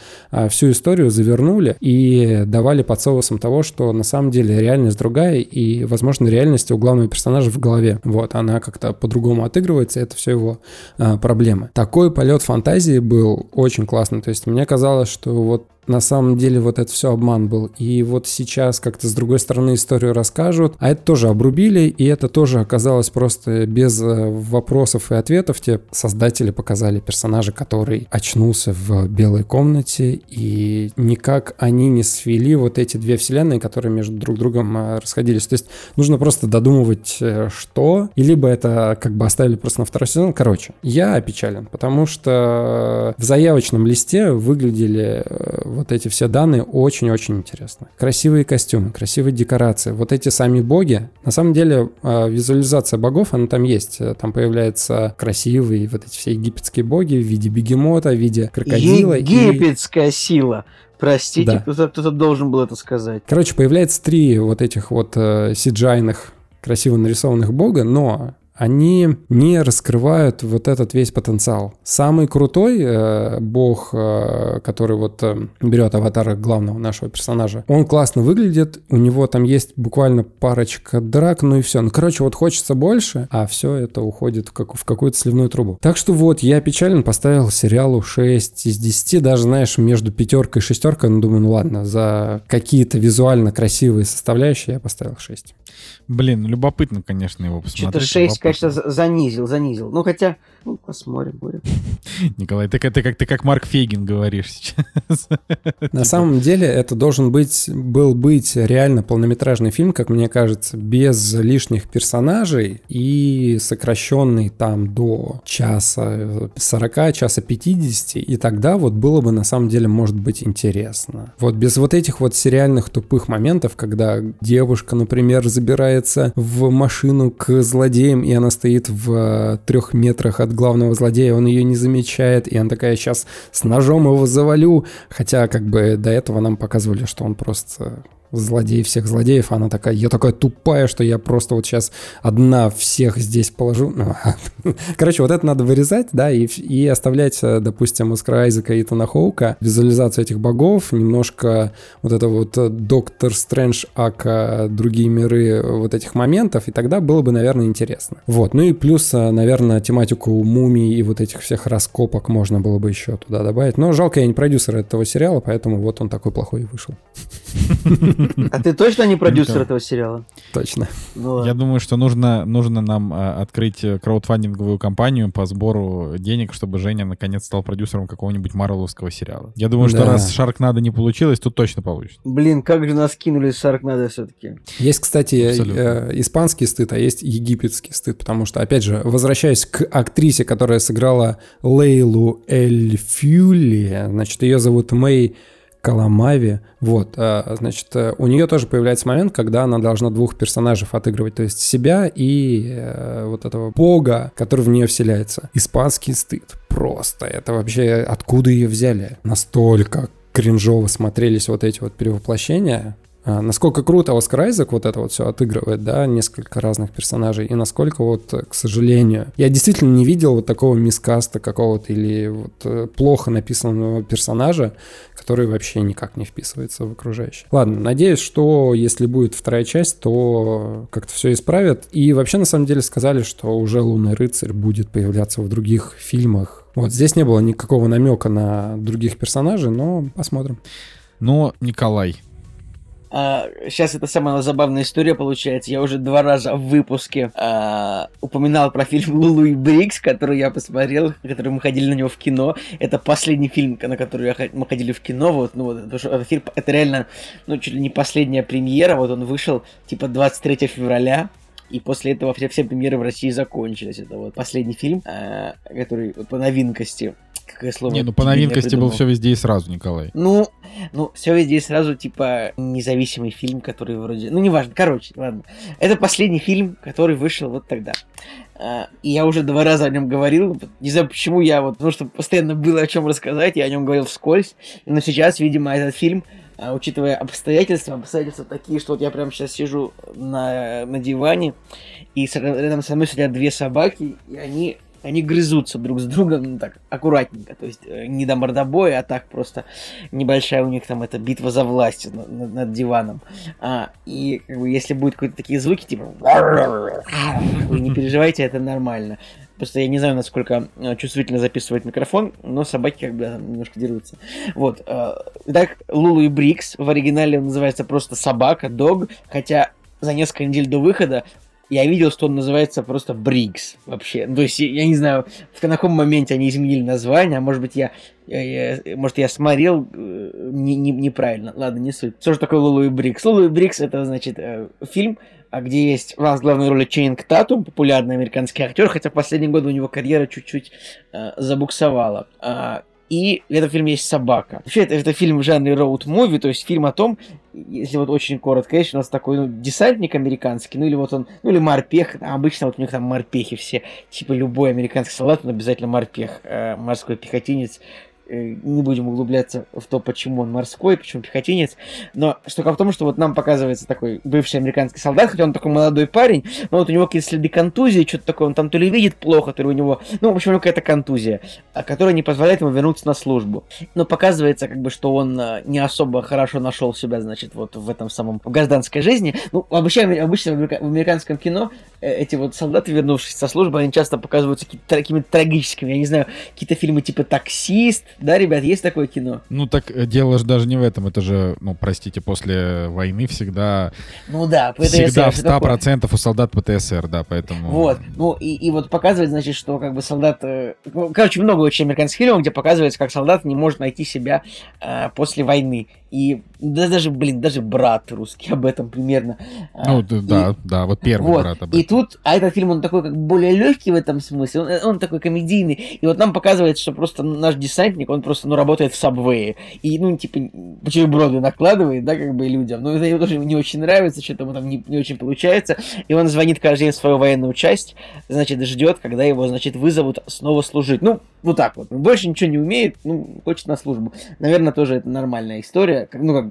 B: всю историю завернули и давали под соусом того, что на самом деле реальность другая, и, возможно, реальность у главного персонажа в голове. Вот, она как-то по-другому отыгрывается, это все его а, проблемы. Такой полет фантазии был очень классный. То есть мне казалось, что вот на самом деле вот это все обман был. И вот сейчас как-то с другой стороны историю расскажут, а это тоже обрубили, и это тоже оказалось просто без э, вопросов и ответов. Те создатели показали персонажа, который очнулся в белой комнате, и никак они не свели вот эти две вселенные, которые между друг другом э, расходились. То есть нужно просто додумывать, э, что, и либо это как бы оставили просто на второй сезон. Короче, я опечален, потому что в заявочном листе выглядели вот эти все данные очень-очень интересно. Красивые костюмы, красивые декорации. Вот эти сами боги. На самом деле а, визуализация богов, она там есть. Там появляются красивые вот эти все египетские боги в виде бегемота, в виде крокодила.
C: Египетская и... сила. Простите, да. кто-то, кто должен был это сказать.
B: Короче, появляется три вот этих вот э, сиджайных красиво нарисованных бога, но они не раскрывают вот этот весь потенциал. Самый крутой э, бог, э, который вот э, берет аватар главного нашего персонажа, он классно выглядит, у него там есть буквально парочка драк, ну и все. Ну, короче, вот хочется больше, а все это уходит в, как, в какую-то сливную трубу. Так что вот, я печален, поставил сериалу 6 из 10, даже, знаешь, между пятеркой и шестеркой, ну, думаю, ну ладно, за какие-то визуально красивые составляющие я поставил 6.
A: Блин, любопытно, конечно, его посмотреть. Что-то
C: 6, конечно, занизил, занизил. Ну, хотя, ну, посмотрим, будем.
A: Николай, ты, ты, как, ты как Марк Фейгин говоришь сейчас.
B: На самом деле, это должен быть, был быть реально полнометражный фильм, как мне кажется, без лишних персонажей и сокращенный там до часа 40, часа 50, и тогда вот было бы на самом деле, может быть, интересно. Вот без вот этих вот сериальных тупых моментов, когда девушка, например, забирает забирается в машину к злодеям, и она стоит в э, трех метрах от главного злодея, он ее не замечает, и она такая, сейчас с ножом его завалю, хотя как бы до этого нам показывали, что он просто злодей всех злодеев, а она такая, я такая тупая, что я просто вот сейчас одна всех здесь положу. Ну, короче, вот это надо вырезать, да, и, и оставлять, э, допустим, Оскара Айзека и Хоука, визуализацию этих богов, немножко вот это вот э, Доктор Стрэндж, ака другие миры вот этих моментов, и тогда было бы, наверное, интересно. Вот, ну и плюс, э, наверное, тематику мумий и вот этих всех раскопок можно было бы еще туда добавить. Но жалко, я не продюсер этого сериала, поэтому вот он такой плохой и вышел.
C: А ты точно не продюсер этого сериала?
B: Точно.
A: Ну Я думаю, что нужно, нужно нам а, открыть краудфандинговую кампанию по сбору денег, чтобы Женя наконец стал продюсером какого-нибудь марвеловского сериала. Я думаю, что раз Шарк надо не получилось, тут точно получится.
C: Блин, как же нас кинули Шарк надо все-таки.
B: Есть, кстати, э, испанский стыд, а есть египетский стыд, потому что, опять же, возвращаясь к актрисе, которая сыграла Лейлу Эль Фьюли, значит, ее зовут Мэй Каламави. Вот, а, значит, э, у нее тоже появляется момент, когда она должна двух персонажей отыгрывать, то есть себя и э, вот этого бога, который в нее вселяется. Испанский стыд. Просто. Это вообще откуда ее взяли? Настолько кринжово смотрелись вот эти вот перевоплощения. А, насколько круто Оскар Айзек вот это вот все отыгрывает, да, несколько разных персонажей, и насколько вот, к сожалению, я действительно не видел вот такого мискаста какого-то или вот э, плохо написанного персонажа, который вообще никак не вписывается в окружающее. Ладно, надеюсь, что если будет вторая часть, то как-то все исправят. И вообще, на самом деле, сказали, что уже Лунный рыцарь будет появляться в других фильмах. Вот здесь не было никакого намека на других персонажей, но посмотрим.
A: Но, Николай,
C: а, сейчас это самая забавная история получается. Я уже два раза в выпуске а, упоминал про фильм Лулу и Брикс, который я посмотрел, который мы ходили на него в кино. Это последний фильм, на который я, мы ходили в кино. Вот, ну, вот, это, фильм, это реально, ну, чуть ли не последняя премьера. Вот он вышел типа 23 февраля. И после этого все, все премьеры в России закончились. Это вот последний фильм, а, который по новинкости какое слово.
A: Не, ну по новинкости был все везде и сразу, Николай.
C: Ну, ну, все везде и сразу, типа, независимый фильм, который вроде. Ну, неважно, короче, ладно. Это последний фильм, который вышел вот тогда. А, и я уже два раза о нем говорил. Не знаю, почему я вот, потому что постоянно было о чем рассказать, я о нем говорил вскользь. Но сейчас, видимо, этот фильм а, учитывая обстоятельства, обстоятельства такие, что вот я прямо сейчас сижу на, на диване, и рядом со мной сидят две собаки, и они они грызутся друг с другом, ну так, аккуратненько, то есть э, не до мордобоя, а так просто небольшая у них там эта битва за власть над, над, диваном. А, и как бы, если будут какие-то такие звуки, типа, вы не переживайте, это нормально. Просто я не знаю, насколько э, чувствительно записывает микрофон, но собаки как бы немножко дерутся. Вот. э, Так, Лулу и Брикс в оригинале он называется просто собака, дог, хотя за несколько недель до выхода я видел, что он называется просто Бриггс вообще. Ну, То есть, я не знаю, в каком моменте они изменили название, а может быть, я, я- я- может, я смотрел э, не- не- неправильно. Ладно, не суть. Что же такое Лулу и Бриггс? Лулу и Бриггс это, значит, э, фильм, а где есть у нас главной роли Чейнинг Татум, популярный американский актер, хотя в последние годы у него карьера чуть-чуть э, забуксовала. А, и в этом фильме есть собака. Вообще, это, это фильм в жанре роуд-муви, то есть фильм о том, если вот очень коротко, есть у нас такой ну, десантник американский, ну или вот он, ну или морпех, а обычно вот у них там морпехи все, типа любой американский солдат, он обязательно морпех, э, морской пехотинец, не будем углубляться в то, почему он морской, почему пехотинец, но штука в том, что вот нам показывается такой бывший американский солдат, хотя он такой молодой парень, но вот у него какие-то следы контузии, что-то такое, он там то ли видит плохо, то ли у него, ну, в общем, какая-то контузия, а, которая не позволяет ему вернуться на службу. Но показывается, как бы, что он э, не особо хорошо нашел себя, значит, вот в этом самом в гражданской жизни. Ну, обычно, обычно в, америка- в американском кино э, эти вот солдаты, вернувшись со службы, они часто показываются какими-то трагическими, я не знаю, какие-то фильмы типа «Таксист», да, ребят, есть такое кино?
A: Ну так э, дело же даже не в этом, это же, ну простите, после войны всегда,
C: Ну да, ПТСР,
A: всегда в
C: что такое?
A: 100% у солдат ПТСР, да, поэтому...
C: Вот, ну и, и вот показывает, значит, что как бы солдат... э, ну, короче, много очень американских фильмов, где показывается, как солдат не может найти себя э, после войны. И да, даже, блин, даже брат русский об этом примерно. А,
A: Ну, д-
C: и-
A: да, да, вот первый
C: вот.
A: брат об
C: И
A: этом.
C: тут, а этот фильм, он такой как более легкий в этом смысле, он, он такой комедийный. И вот нам показывается, что просто наш десантник, он просто, ну, работает в сабвее. И, ну, типа, бутерброды накладывает, да, как бы людям. Но это ему тоже не очень нравится, что-то ему там не, не очень получается. И он звонит каждый день в свою военную часть, значит, ждет, когда его, значит, вызовут снова служить. Ну, вот так вот. Больше ничего не умеет, ну, хочет на службу. Наверное, тоже это нормальная история. Как, ну, как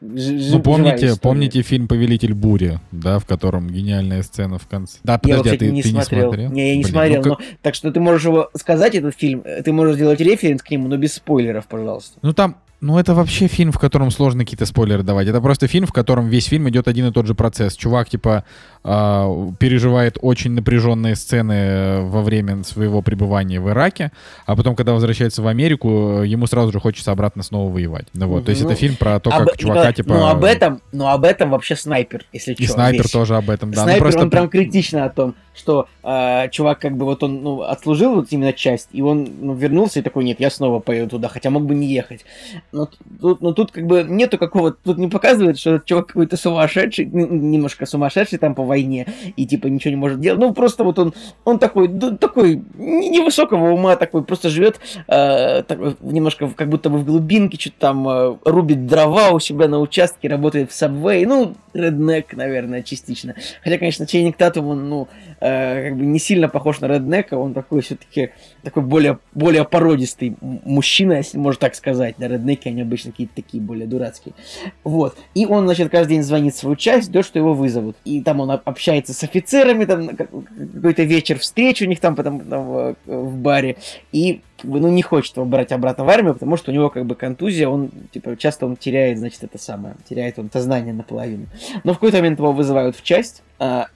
A: Ну, помните, помните фильм «Повелитель бури», да, в котором гениальная сцена в конце? Да,
C: Я
A: подожди,
C: его,
A: а
C: кстати,
A: ты,
C: не
A: ты
C: смотрел.
A: не смотрел?
C: Не, я не
A: Блин,
C: смотрел.
A: ну, как-
C: но- так что ты можешь его сказать, этот фильм, э, ты можешь сделать референс к нему, но без спойлеров, пожалуйста.
A: Ну там, ну это вообще фильм, в котором сложно какие-то спойлеры давать. Это просто фильм, в котором весь фильм идет один и тот же процесс. Чувак, типа, а, переживает очень напряженные сцены э, во время своего пребывания в Ираке, а потом, когда возвращается в Америку, э, ему сразу же хочется обратно снова воевать. Ну вот, то есть
C: Ну,
A: это фильм про то,
C: Об-
A: как чувака,
C: Николай,
A: типа...
C: Ну, об этом, ну, об этом вообще снайпер, если
A: И
C: чё,
A: снайпер
C: весь.
A: тоже об этом, да. Ну,
C: Снайпер,
A: просто
C: он прям критично о том, что э, чувак как бы вот он ну, отслужил вот именно часть, и он ну, вернулся и такой, нет, я снова поеду туда, хотя мог бы не ехать. Но тут, но тут как бы нету какого, тут не показывает, что чувак какой-то сумасшедший, немножко сумасшедший там по войне, и типа ничего не может делать. Ну, просто вот он, он такой, такой не- невысокого ума, такой, просто живет э, такой, немножко как будто бы в глубинке, что-то там э, рубит дрова у себя на участке, работает в сабвей, ну, реднек, наверное, частично. Хотя, конечно, Чейник Татум, он, ну, э, как бы не сильно похож на реднека, он такой все-таки такой более, более породистый мужчина, если можно так сказать. Да, реднеки, они обычно какие-то такие более дурацкие. Вот. И он, значит, каждый день звонит в свою часть, ждет, что его вызовут. И там он об- общается с офицерами, там как- какой-то вечер встреч у них там, потом, там в баре. И как бы, ну, не хочет его брать обратно в армию, потому что у него как бы контузия, он, типа, часто он теряет, значит, это самое, теряет он сознание наполовину. Но в какой-то момент его вызывают в часть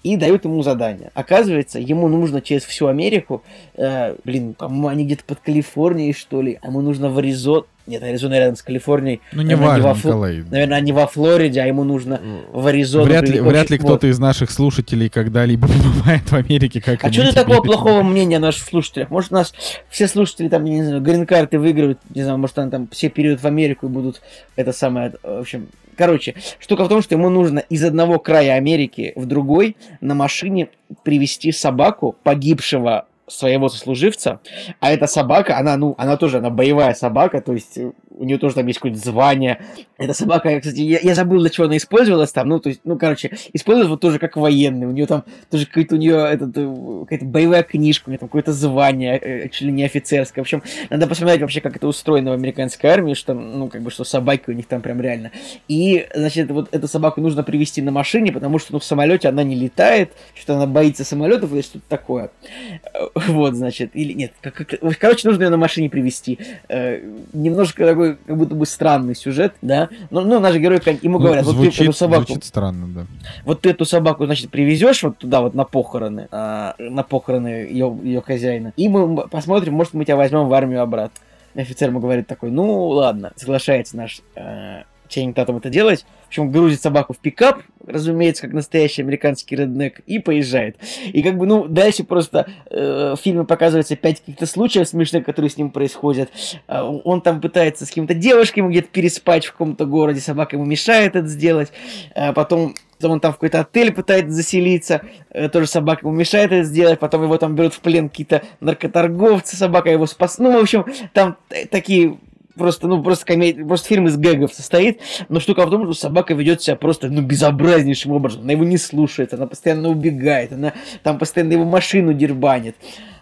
C: и дают ему задание. Оказывается, ему нужно через всю Америку, э, блин, по-моему, они где-то под Калифорнией, что ли, а ему нужно в Аризон... Нет, Аризона рядом с Калифорнией.
A: Ну, не
C: наверное,
A: важно,
C: во Фло-
A: Николай.
C: Наверное, они во Флориде, а ему нужно в Аризону.
A: Вряд ли, вряд ли кто-то из наших слушателей когда-либо бывает в Америке, как
C: А что ты такого плохого мнения о наших слушателях? Может, у нас все слушатели там, я не знаю, грин-карты выиграют, не знаю, может, они там все перейдут в Америку и будут это самое, в общем... Короче, штука в том, что ему нужно из одного края Америки в другой на машине привести собаку погибшего своего сослуживца, а эта собака, она, ну, она тоже, она боевая собака, то есть э, у нее тоже там есть какое-то звание. Эта собака, кстати, я, я забыл, для чего она использовалась там, ну, то есть, ну, короче, использовалась вот тоже как военный, у нее там тоже какой-то у нее этот, э, какая-то боевая книжка, у нее там какое-то звание, э, чуть ли не офицерское. В общем, надо посмотреть вообще, как это устроено в американской армии, что ну, как бы, что собаки у них там прям реально. И, значит, вот эту собаку нужно привезти на машине, потому что, ну, в самолете она не летает, что-то она боится самолетов или что-то такое. Вот, значит, или нет, как, как, короче, нужно ее на машине привезти. Э, немножко такой, как будто бы странный сюжет, да. Но, ну, наш герой, ему
A: Ну,
C: говорят, вот
A: звучит,
C: ты эту собаку,
A: звучит странно, да.
C: вот ты эту собаку, значит, привезешь вот туда вот на похороны, а, на похороны ее, ее хозяина, и мы посмотрим, может, мы тебя возьмем в армию обратно. Офицер ему говорит такой, ну, ладно, соглашается наш э, Чейнинг Татум это делать. В общем, грузит собаку в пикап, разумеется, как настоящий американский реднек, и поезжает. И как бы, ну, дальше просто э, в фильме показывается пять каких-то случаев смешных, которые с ним происходят. Э, он там пытается с каким-то девушкой где-то переспать в каком-то городе, собака ему мешает это сделать. Э, потом он там в какой-то отель пытается заселиться, э, тоже собака ему мешает это сделать, потом его там берут в плен какие-то наркоторговцы, собака его спас. Ну, в общем, там такие просто, ну, просто комедия, просто фильм из гэгов состоит, но штука в том, что собака ведет себя просто, ну, безобразнейшим образом, она его не слушает, она постоянно убегает, она там постоянно его машину дербанит.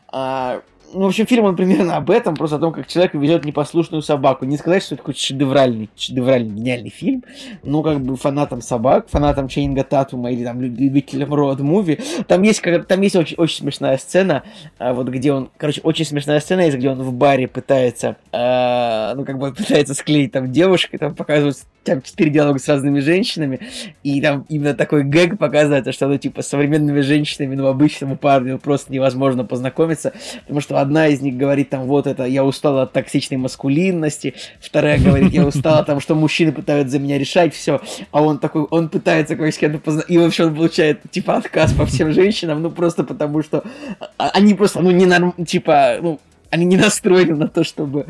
C: А, ну, в общем, фильм, он примерно об этом, просто о том, как человек ведет непослушную собаку. Не сказать, что это какой-то шедевральный, шедевральный, гениальный фильм, но как бы фанатам собак, фанатам Чейнга Татума или там любителям роад-муви, там есть, там есть очень, очень смешная сцена, а, вот где он, короче, очень смешная сцена есть, где он в баре пытается, а, ну, как бы пытается склеить там девушек, и там показывают там четыре диалога с разными женщинами, и там именно такой гэг показывается, что, ну, типа, с современными женщинами, ну, обычному парню просто невозможно познакомиться, потому что одна из них говорит там, вот это, я устала от токсичной маскулинности, вторая говорит, я устала там, что мужчины пытаются за меня решать все, а он такой, он пытается как с кем-то познакомиться, и вообще он получает, типа, отказ по всем женщинам, ну, просто потому что они просто, ну, не норм, типа, ну, они не настроены на то, чтобы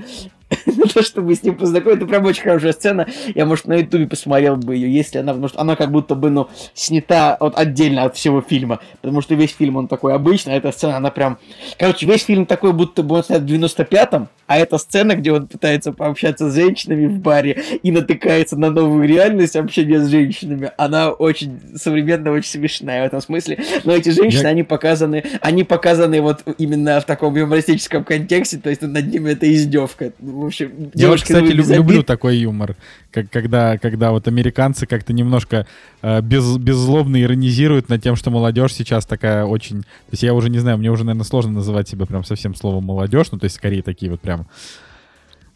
C: на то, чтобы с ним познакомиться. Это прям очень хорошая сцена. Я, может, на ютубе посмотрел бы ее, если она, потому что она как будто бы, ну, снята вот отдельно от всего фильма. Потому что весь фильм, он такой обычный, а эта сцена, она прям... Короче, весь фильм такой, будто бы он снят в 95-м, а эта сцена, где он пытается пообщаться с женщинами в баре и натыкается на новую реальность общения с женщинами, она очень современная, очень смешная в этом смысле. Но эти женщины, Я... они показаны, они показаны вот именно в таком юмористическом контексте, то есть над ними это издевка в общем,
A: Я вот, кстати, люб, люблю такой юмор, как, когда, когда вот американцы как-то немножко э, без, беззлобно иронизируют над тем, что молодежь сейчас такая очень... То есть я уже не знаю, мне уже, наверное, сложно называть себя прям совсем словом молодежь, ну, то есть скорее такие вот прям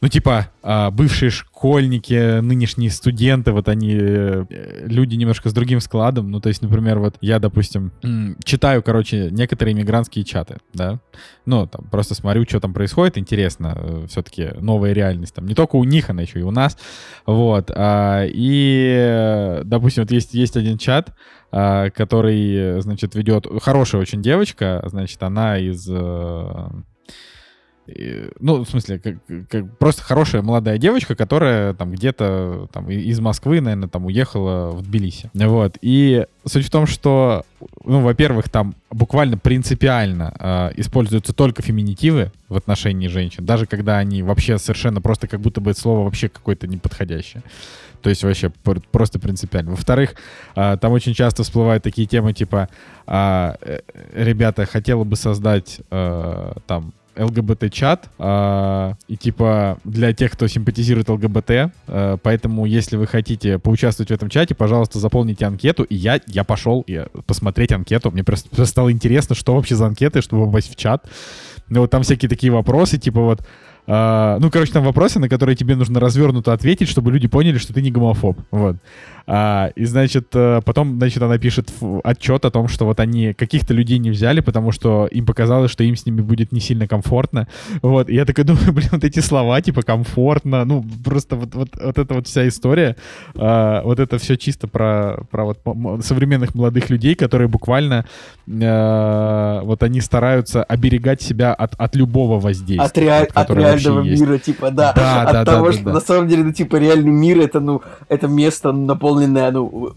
A: ну, типа, а, бывшие школьники, нынешние студенты, вот они, э, люди немножко с другим складом. Ну, то есть, например, вот я, допустим, читаю, короче, некоторые иммигрантские чаты, да. Ну, там, просто смотрю, что там происходит, интересно, э, все-таки новая реальность. Там не только у них, она еще и у нас. Вот. А, и, допустим, вот есть, есть один чат, а, который, значит, ведет хорошая очень девочка, значит, она из э, ну, в смысле, как, как просто хорошая молодая девочка, которая там где-то там из Москвы, наверное, там уехала в Тбилиси. Вот. И суть в том, что, ну, во-первых, там буквально принципиально э, используются только феминитивы в отношении женщин, даже когда они вообще совершенно просто как будто бы слово вообще какое-то неподходящее. То есть вообще просто принципиально. Во-вторых, э, там очень часто всплывают такие темы типа, э, ребята, хотела бы создать э, там ЛГБТ-чат, э, и типа для тех, кто симпатизирует ЛГБТ, э, поэтому если вы хотите поучаствовать в этом чате, пожалуйста, заполните анкету, и я, я пошел я, посмотреть анкету, мне просто, просто стало интересно, что вообще за анкеты, чтобы попасть в чат. Ну вот там всякие такие вопросы, типа вот, Uh, ну, короче, там вопросы, на которые тебе нужно развернуто ответить, чтобы люди поняли, что ты не гомофоб. Вот. А, и, значит, э, потом, значит, она пишет отчет о том, что вот они каких-то людей не взяли, потому что им показалось, что им с ними будет не сильно комфортно. Вот. И я такой думаю, блин, вот эти слова, типа, комфортно, ну, просто вот, вот, вот эта вот вся история, а, вот это все чисто про, про вот современных молодых людей, которые буквально а, вот они стараются оберегать себя от, от любого воздействия.
C: От, реаль... от реального мира, есть. типа, да. да от да, того, да, что да. на самом деле, ну, типа, реальный мир это, ну, это место наполненное наполненная, ну,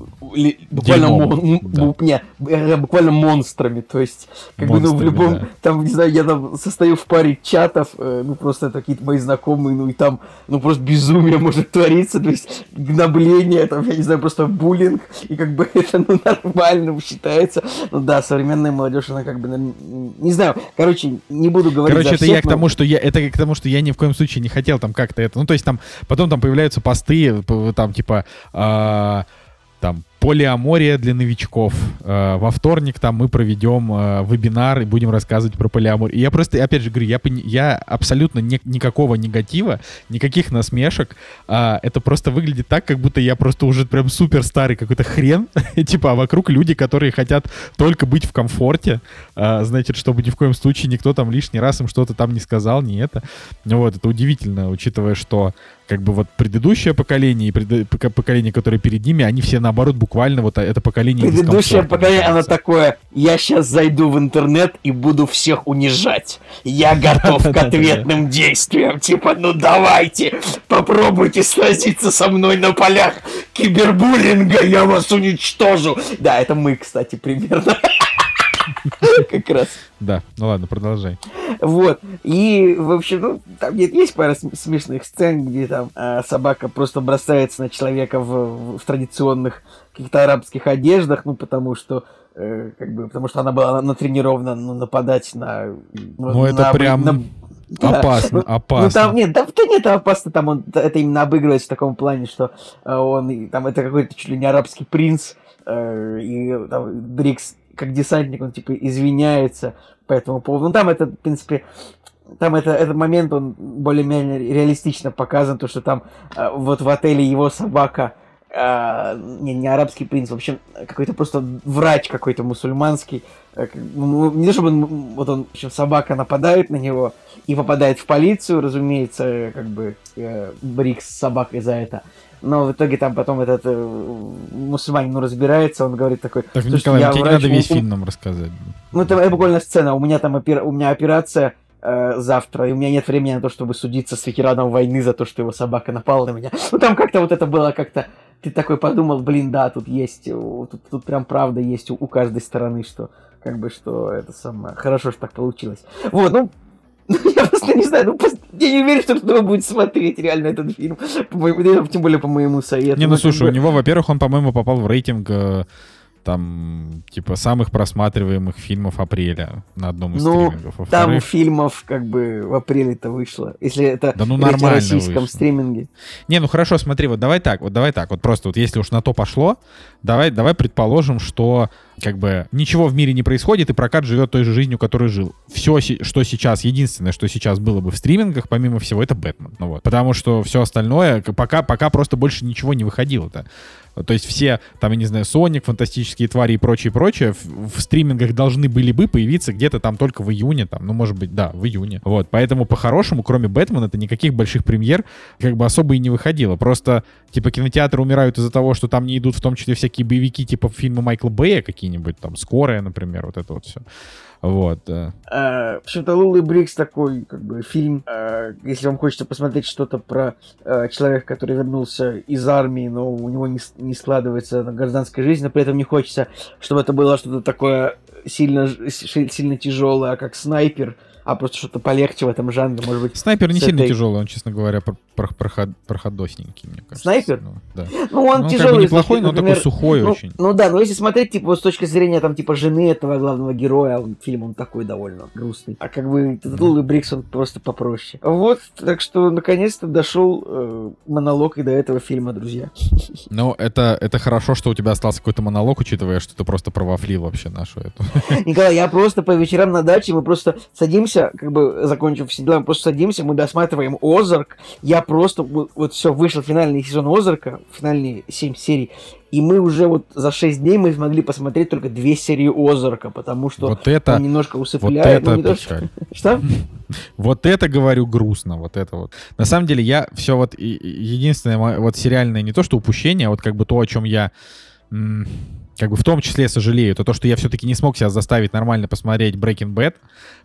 C: буквально, мон, да. не, буквально монстрами, то есть, как бы, ну, в любом, да. там, не знаю, я там состою в паре чатов, э, ну, просто это какие-то мои знакомые, ну, и там, ну, просто безумие может твориться, то есть, гнобление, там, я не знаю, просто буллинг, и как бы это, ну, нормально считается, ну, да, современная молодежь, она как бы, не знаю, короче, не буду говорить
A: Короче,
C: это
A: всех, я к тому, что я, это к тому, что я ни в коем случае не хотел там как-то это, ну, то есть, там, потом там появляются посты, там, типа, э, там полиамория для новичков. Э, Во вторник там мы проведем э, вебинар и будем рассказывать про полиаморию. Я просто, опять же говорю, я, я абсолютно ни- никакого негатива, никаких насмешек. А, Это просто выглядит так, как будто я просто уже прям супер старый какой-то хрен. Типа, а вокруг люди, которые хотят только быть в комфорте. А, Значит, чтобы ни в коем случае никто там лишний раз им что-то там не сказал, не это. Вот, это удивительно, учитывая, что как бы вот предыдущее поколение и пока- поколение, которое перед ними, они все наоборот буквально вот это поколение
C: Предыдущее поколение, оно такое, я сейчас зайду в интернет и буду всех унижать. Я готов к ответным действиям. Типа, ну давайте, попробуйте сразиться со мной на полях кибербуллинга, я вас уничтожу. Да, это мы, кстати, примерно. Как раз.
A: Да, ну ладно, продолжай.
C: Вот. И, в общем, ну, там нет, есть пара см- смешных сцен, где там э, собака просто бросается на человека в, в- традиционных каких-то арабских одеждах, ну, потому что э, как бы, потому что она была натренирована ну, нападать на...
A: Ну, это
C: на-
A: прям
C: на- да.
A: Опасно,
C: Ну,
A: опасно.
C: Ну там нет, да, да нет, это опасно, там он это именно обыгрывается в таком плане, что э, он там это какой-то чуть ли не арабский принц, э, и там Брикс как десантник, он типа извиняется по этому поводу. Ну там это, в принципе, там это, этот момент, он более-менее реалистично показан, то, что там э, вот в отеле его собака, э, не, не арабский принц, в общем, какой-то просто врач какой-то мусульманский, э, как- ну, не то чтобы он, вот он, в общем, собака нападает на него и попадает в полицию, разумеется, как бы э, Брикс с собакой за это. Но в итоге там потом этот э, мусульманин ну, разбирается, он говорит такой...
A: Так,
C: «Слушайте,
A: Николай,
C: я
A: тебе не
C: врач,
A: надо весь
C: у- у-
A: фильм нам рассказать.
C: ну, это, буквально сцена. У меня там опера- у меня операция э, завтра, и у меня нет времени на то, чтобы судиться с ветераном войны за то, что его собака напала на меня. Ну, там как-то вот это было как-то... Ты такой подумал, блин, да, тут есть, тут, тут прям правда есть у, у каждой стороны, что как бы, что это самое... Хорошо, что так получилось. Вот, ну, я просто не знаю, ну, просто я не уверен, что кто будет смотреть реально этот фильм, по моему- тем более по моему совету.
A: Не, ну
C: как
A: слушай,
C: бы-
A: у него, во-первых, он, по-моему, попал в рейтинг э, там, типа, самых просматриваемых фильмов апреля на одном из
C: Ну,
A: стримингов.
C: Там
A: Во-вторых,
C: фильмов как бы в апреле-то вышло. Если это
A: Да ну, нормально
C: российском
A: вышло.
C: стриминге.
A: Не, ну хорошо, смотри, вот давай так, вот давай так, вот просто вот если уж на то пошло, давай, давай предположим, что как бы ничего в мире не происходит, и прокат живет той же жизнью, которой жил. Все, что сейчас, единственное, что сейчас было бы в стримингах, помимо всего, это Бэтмен. Ну вот. Потому что все остальное, пока, пока просто больше ничего не выходило-то. То есть все, там, я не знаю, Соник, фантастические твари и прочее, прочее, в, в стримингах должны были бы появиться где-то там только в июне, там, ну, может быть, да, в июне. Вот, поэтому по-хорошему, кроме Бэтмена, это никаких больших премьер как бы особо и не выходило. Просто, типа, кинотеатры умирают из-за того, что там не идут в том числе всякие боевики, типа фильмы Майкла Бэя какие-нибудь, там, «Скорая», например, вот это вот все. Вот. Э,
C: В общем-то, Лулы Брикс такой, как бы, фильм. э, Если вам хочется посмотреть что-то про э, человека, который вернулся из армии, но у него не, не складывается гражданская жизнь, но при этом не хочется, чтобы это было что-то такое сильно, сильно тяжелое, как снайпер, а просто что-то полегче в этом жанре, может быть.
A: Снайпер не сильно
C: этой-
A: тяжелый, он, честно говоря, про- про- проход- проходосненький, мне кажется.
C: Снайпер?
A: Ну, да.
C: Ну, он
A: Ну,
C: тяжелый.
A: как бы неплохой, но он
C: например,
A: такой сухой
C: ну,
A: очень.
C: Ну да, но если смотреть, типа, с точки зрения, там, типа, жены этого главного героя, он, фильм, он такой довольно грустный. А как бы Лулы Брикс, он просто попроще. Вот, так что, наконец-то дошел э, монолог и до этого фильма, друзья.
A: Ну, это, это хорошо, что у тебя остался какой-то монолог, учитывая, что ты просто провафлил вообще нашу эту.
C: Николай, я просто по вечерам на даче, мы просто садимся, как бы, закончив все дела, мы просто садимся, мы досматриваем Озарк. Я просто, вот, вот все, вышел финальный сезон Озарка, финальные 7 серий, и мы уже вот за 6 дней мы смогли посмотреть только две серии Озарка, потому что
A: Вот это,
C: он немножко
A: вот
C: усыпляет. ну,
A: это
C: не то, что-. Что?
A: Вот это, говорю, грустно, вот это вот. На самом деле, я все вот, единственное, вот сериальное не то, что упущение, а вот как бы то, о чем я как бы в том числе сожалею, это то, что я все-таки не смог себя заставить нормально посмотреть Breaking Bad,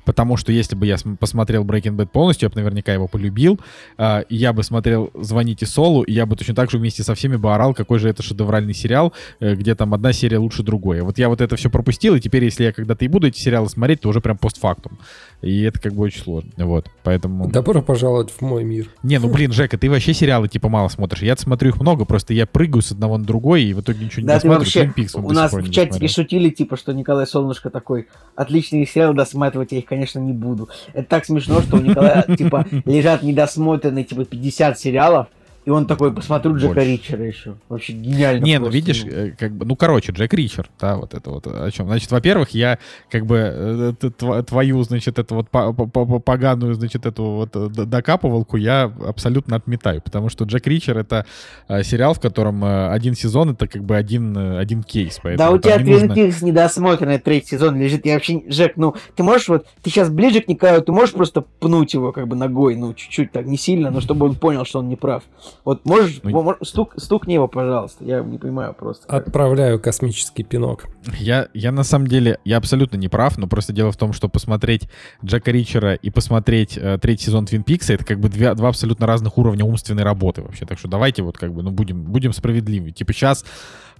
A: потому что если бы я см- посмотрел Breaking Bad полностью, я бы наверняка его полюбил, и я бы смотрел «Звоните Солу», и я бы точно так же вместе со всеми бы орал, какой же это шедевральный сериал, э, где там одна серия лучше другой. Вот я вот это все пропустил, и теперь, если я когда-то и буду эти сериалы смотреть, то уже прям постфактум. И это как бы очень сложно. Вот, поэтому...
B: Добро пожаловать в мой мир.
A: Не, ну блин, Жека, ты вообще сериалы типа мало смотришь. Я смотрю их много, просто я прыгаю с одного на другой, и в итоге ничего не
C: Да,
A: досматриваю.
C: вообще...
A: Он
C: У нас в чатике шутили, типа, что Николай Солнышко такой, отличные сериалы досматривать, я их, конечно, не буду. Это так смешно, что у Николая, типа, лежат недосмотренные, типа, 50 сериалов, И он такой, посмотрю Джека
A: Больше.
C: Ричера еще. Вообще гениально.
A: Не, ну
C: просто,
A: видишь, э, как бы, ну короче, Джек Ричер, да, вот это вот о чем. Значит, во-первых, я как бы э, твою, значит, эту вот по- по- по- поганую, значит, эту вот э, докапывалку я абсолютно отметаю, потому что Джек Ричер это сериал, в котором один сезон это как бы один, один кейс,
C: Да у тебя Твин
A: нужно-
C: Пикс недосмотренный третий сезон лежит. Я вообще, не- Жек, ну, ты можешь вот, ты сейчас ближе к Николаю, ты можешь просто пнуть его как бы ногой, ну, чуть-чуть так, не сильно, но чтобы он понял, что он не прав. Вот можешь,
A: Ну,
C: стук, стукни его, пожалуйста, я не понимаю просто. как.
B: Отправляю космический пинок.
A: Я, я на самом деле, я абсолютно не прав, но просто дело в том, что посмотреть Джека Ричера и посмотреть э, третий сезон Твин Пикса, это как бы две, два абсолютно разных уровня умственной работы вообще. Так что давайте вот как бы, ну, будем, будем справедливы. Типа сейчас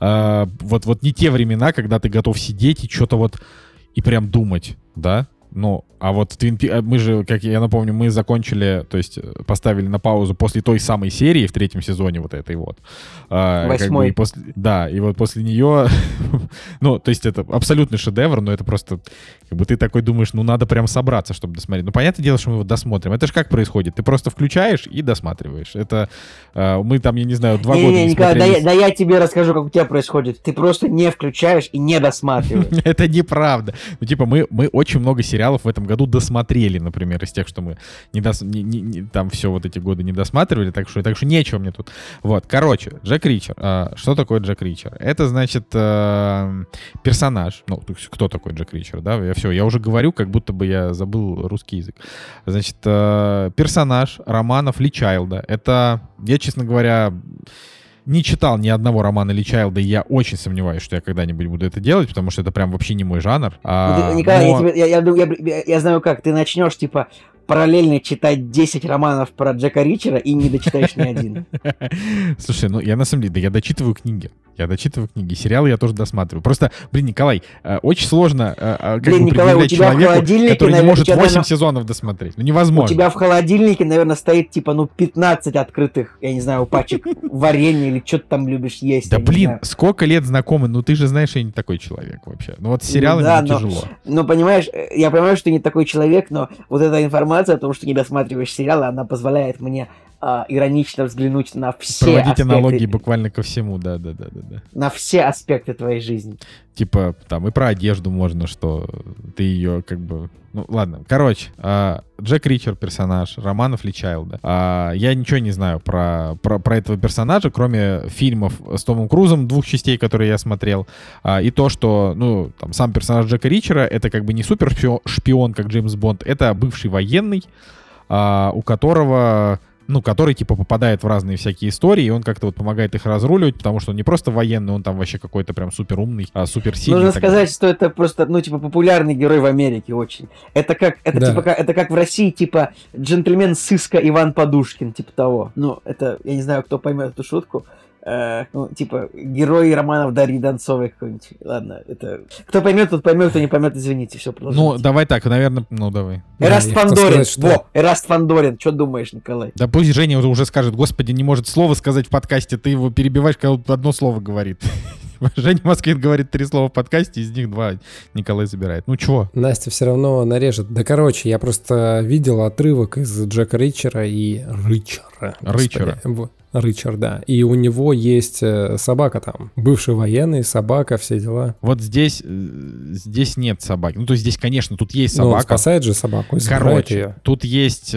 A: вот, вот не те времена, когда ты готов сидеть и что-то вот и прям думать, да? Ну, а вот Твин Пи- э, мы же, как я напомню, мы закончили, то есть э, поставили на паузу после той самой серии в третьем сезоне вот этой вот. А, как бы
C: Восьмой.
A: и после, да, и вот после нее, ну, то есть это абсолютный шедевр, но это просто, как бы ты такой думаешь, ну, надо прям собраться, чтобы досмотреть. Ну, понятное дело, что мы его досмотрим. Это же как происходит? Ты просто включаешь и досматриваешь. Это э, мы там, я не знаю, два года
C: Не-не-не,
A: не
C: Николай, да,
A: смотрели
C: я, да я тебе расскажу, как у тебя происходит. Ты просто не включаешь и не досматриваешь.
A: Это неправда. Ну, типа, мы, мы очень много сериалов в этом году досмотрели, например, из тех, что мы не дос- не- не- не- там все вот эти годы не досматривали, так что, так что нечего мне тут. Вот, короче, Джек Ричер. А, что такое Джек Ричер? Это, значит, э, персонаж. Ну, кто такой Джек Ричер, да? Я все, я уже говорю, как будто бы я забыл русский язык. Значит, э, персонаж романов Ли Чайлда. Это, я, честно говоря, не читал ни одного романа Ли Чайлда, и я очень сомневаюсь, что я когда-нибудь буду это делать, потому что это прям вообще не мой жанр.
C: Ну,
A: А,
C: ты- Николай, я,
A: но-
C: я, я ду- я- я- я знаю как, ты начнешь, типа, параллельно читать 10 романов про Джека Ричера и не дочитаешь ни один.
A: Слушай, ну я на самом деле, да я дочитываю книги. Я дочитываю книги. Сериалы я тоже досматриваю. Просто, блин, Николай, э, очень сложно э, э, как
C: Блин,
A: бы
C: Николай, у тебя в
A: человеку,
C: холодильнике,
A: который не
C: наверное,
A: может
C: у тебя,
A: 8
C: наверное,
A: сезонов досмотреть. Ну
C: У
A: невозможно.
C: тебя в холодильнике, наверное, стоит, типа, ну, 15 открытых, я не знаю, пачек варенья или что ты там любишь есть.
A: Да
C: не
A: блин, сколько лет знакомы, ну ты же знаешь, я не такой человек вообще. Ну вот с сериалами
C: да, но-
A: тяжело.
C: Ну, понимаешь, я понимаю, что ты не такой человек, но вот эта информация о том, что не досматриваешь сериалы, она позволяет мне а, иронично взглянуть на все
A: Проводить
C: аспекты,
A: аналогии буквально ко всему, да, да, да, да, да.
C: на все аспекты твоей жизни.
A: Типа, там и про одежду можно, что ты ее как бы... Ну, ладно. Короче, а, Джек Ричер персонаж, романов Ли Чайлда. А, я ничего не знаю про, про, про этого персонажа, кроме фильмов с Томом Крузом, двух частей, которые я смотрел. А, и то, что, ну, там, сам персонаж Джека Ричера, это как бы не супер шпион, как Джеймс Бонд, это бывший военный, а, у которого ну, который, типа, попадает в разные всякие истории, и он как-то вот помогает их разруливать, потому что он не просто военный, он там вообще какой-то прям супер умный, а супер сильный.
C: Нужно сказать, что это просто, ну, типа, популярный герой в Америке очень. Это как, это
B: Да.
C: типа, как, это как в России, типа, джентльмен сыска Иван Подушкин, типа того. Ну, это, я не знаю, кто поймет эту шутку. Э, ну, типа, герой романов Дарьи Донцовой какой-нибудь. Ладно, это... Кто поймет, тот поймет, кто не поймет, извините, все,
A: Ну, давай так, наверное, ну, давай.
C: Эраст Фандорин,
B: сказать, что-
C: во, Эраст Фандорин, что думаешь, Николай?
A: Да пусть Женя уже- уже скажет, господи, не может слова сказать в подкасте, ты его перебиваешь, когда он одно слово говорит. Женя Москвин говорит три слова в подкасте, из них два Николай забирает. Ну, чего?
B: Настя все равно нарежет. Да, короче, я просто видел отрывок из Джека Ричера и Ричера.
A: Ричера.
B: Ричард, да. И у него есть э, собака там. Бывший военный, собака, все дела.
A: Вот здесь, э, здесь нет собаки. Ну, то есть здесь, конечно, тут есть
B: Но он
A: собака.
B: спасает же собаку
A: Короче,
B: ее.
A: тут есть...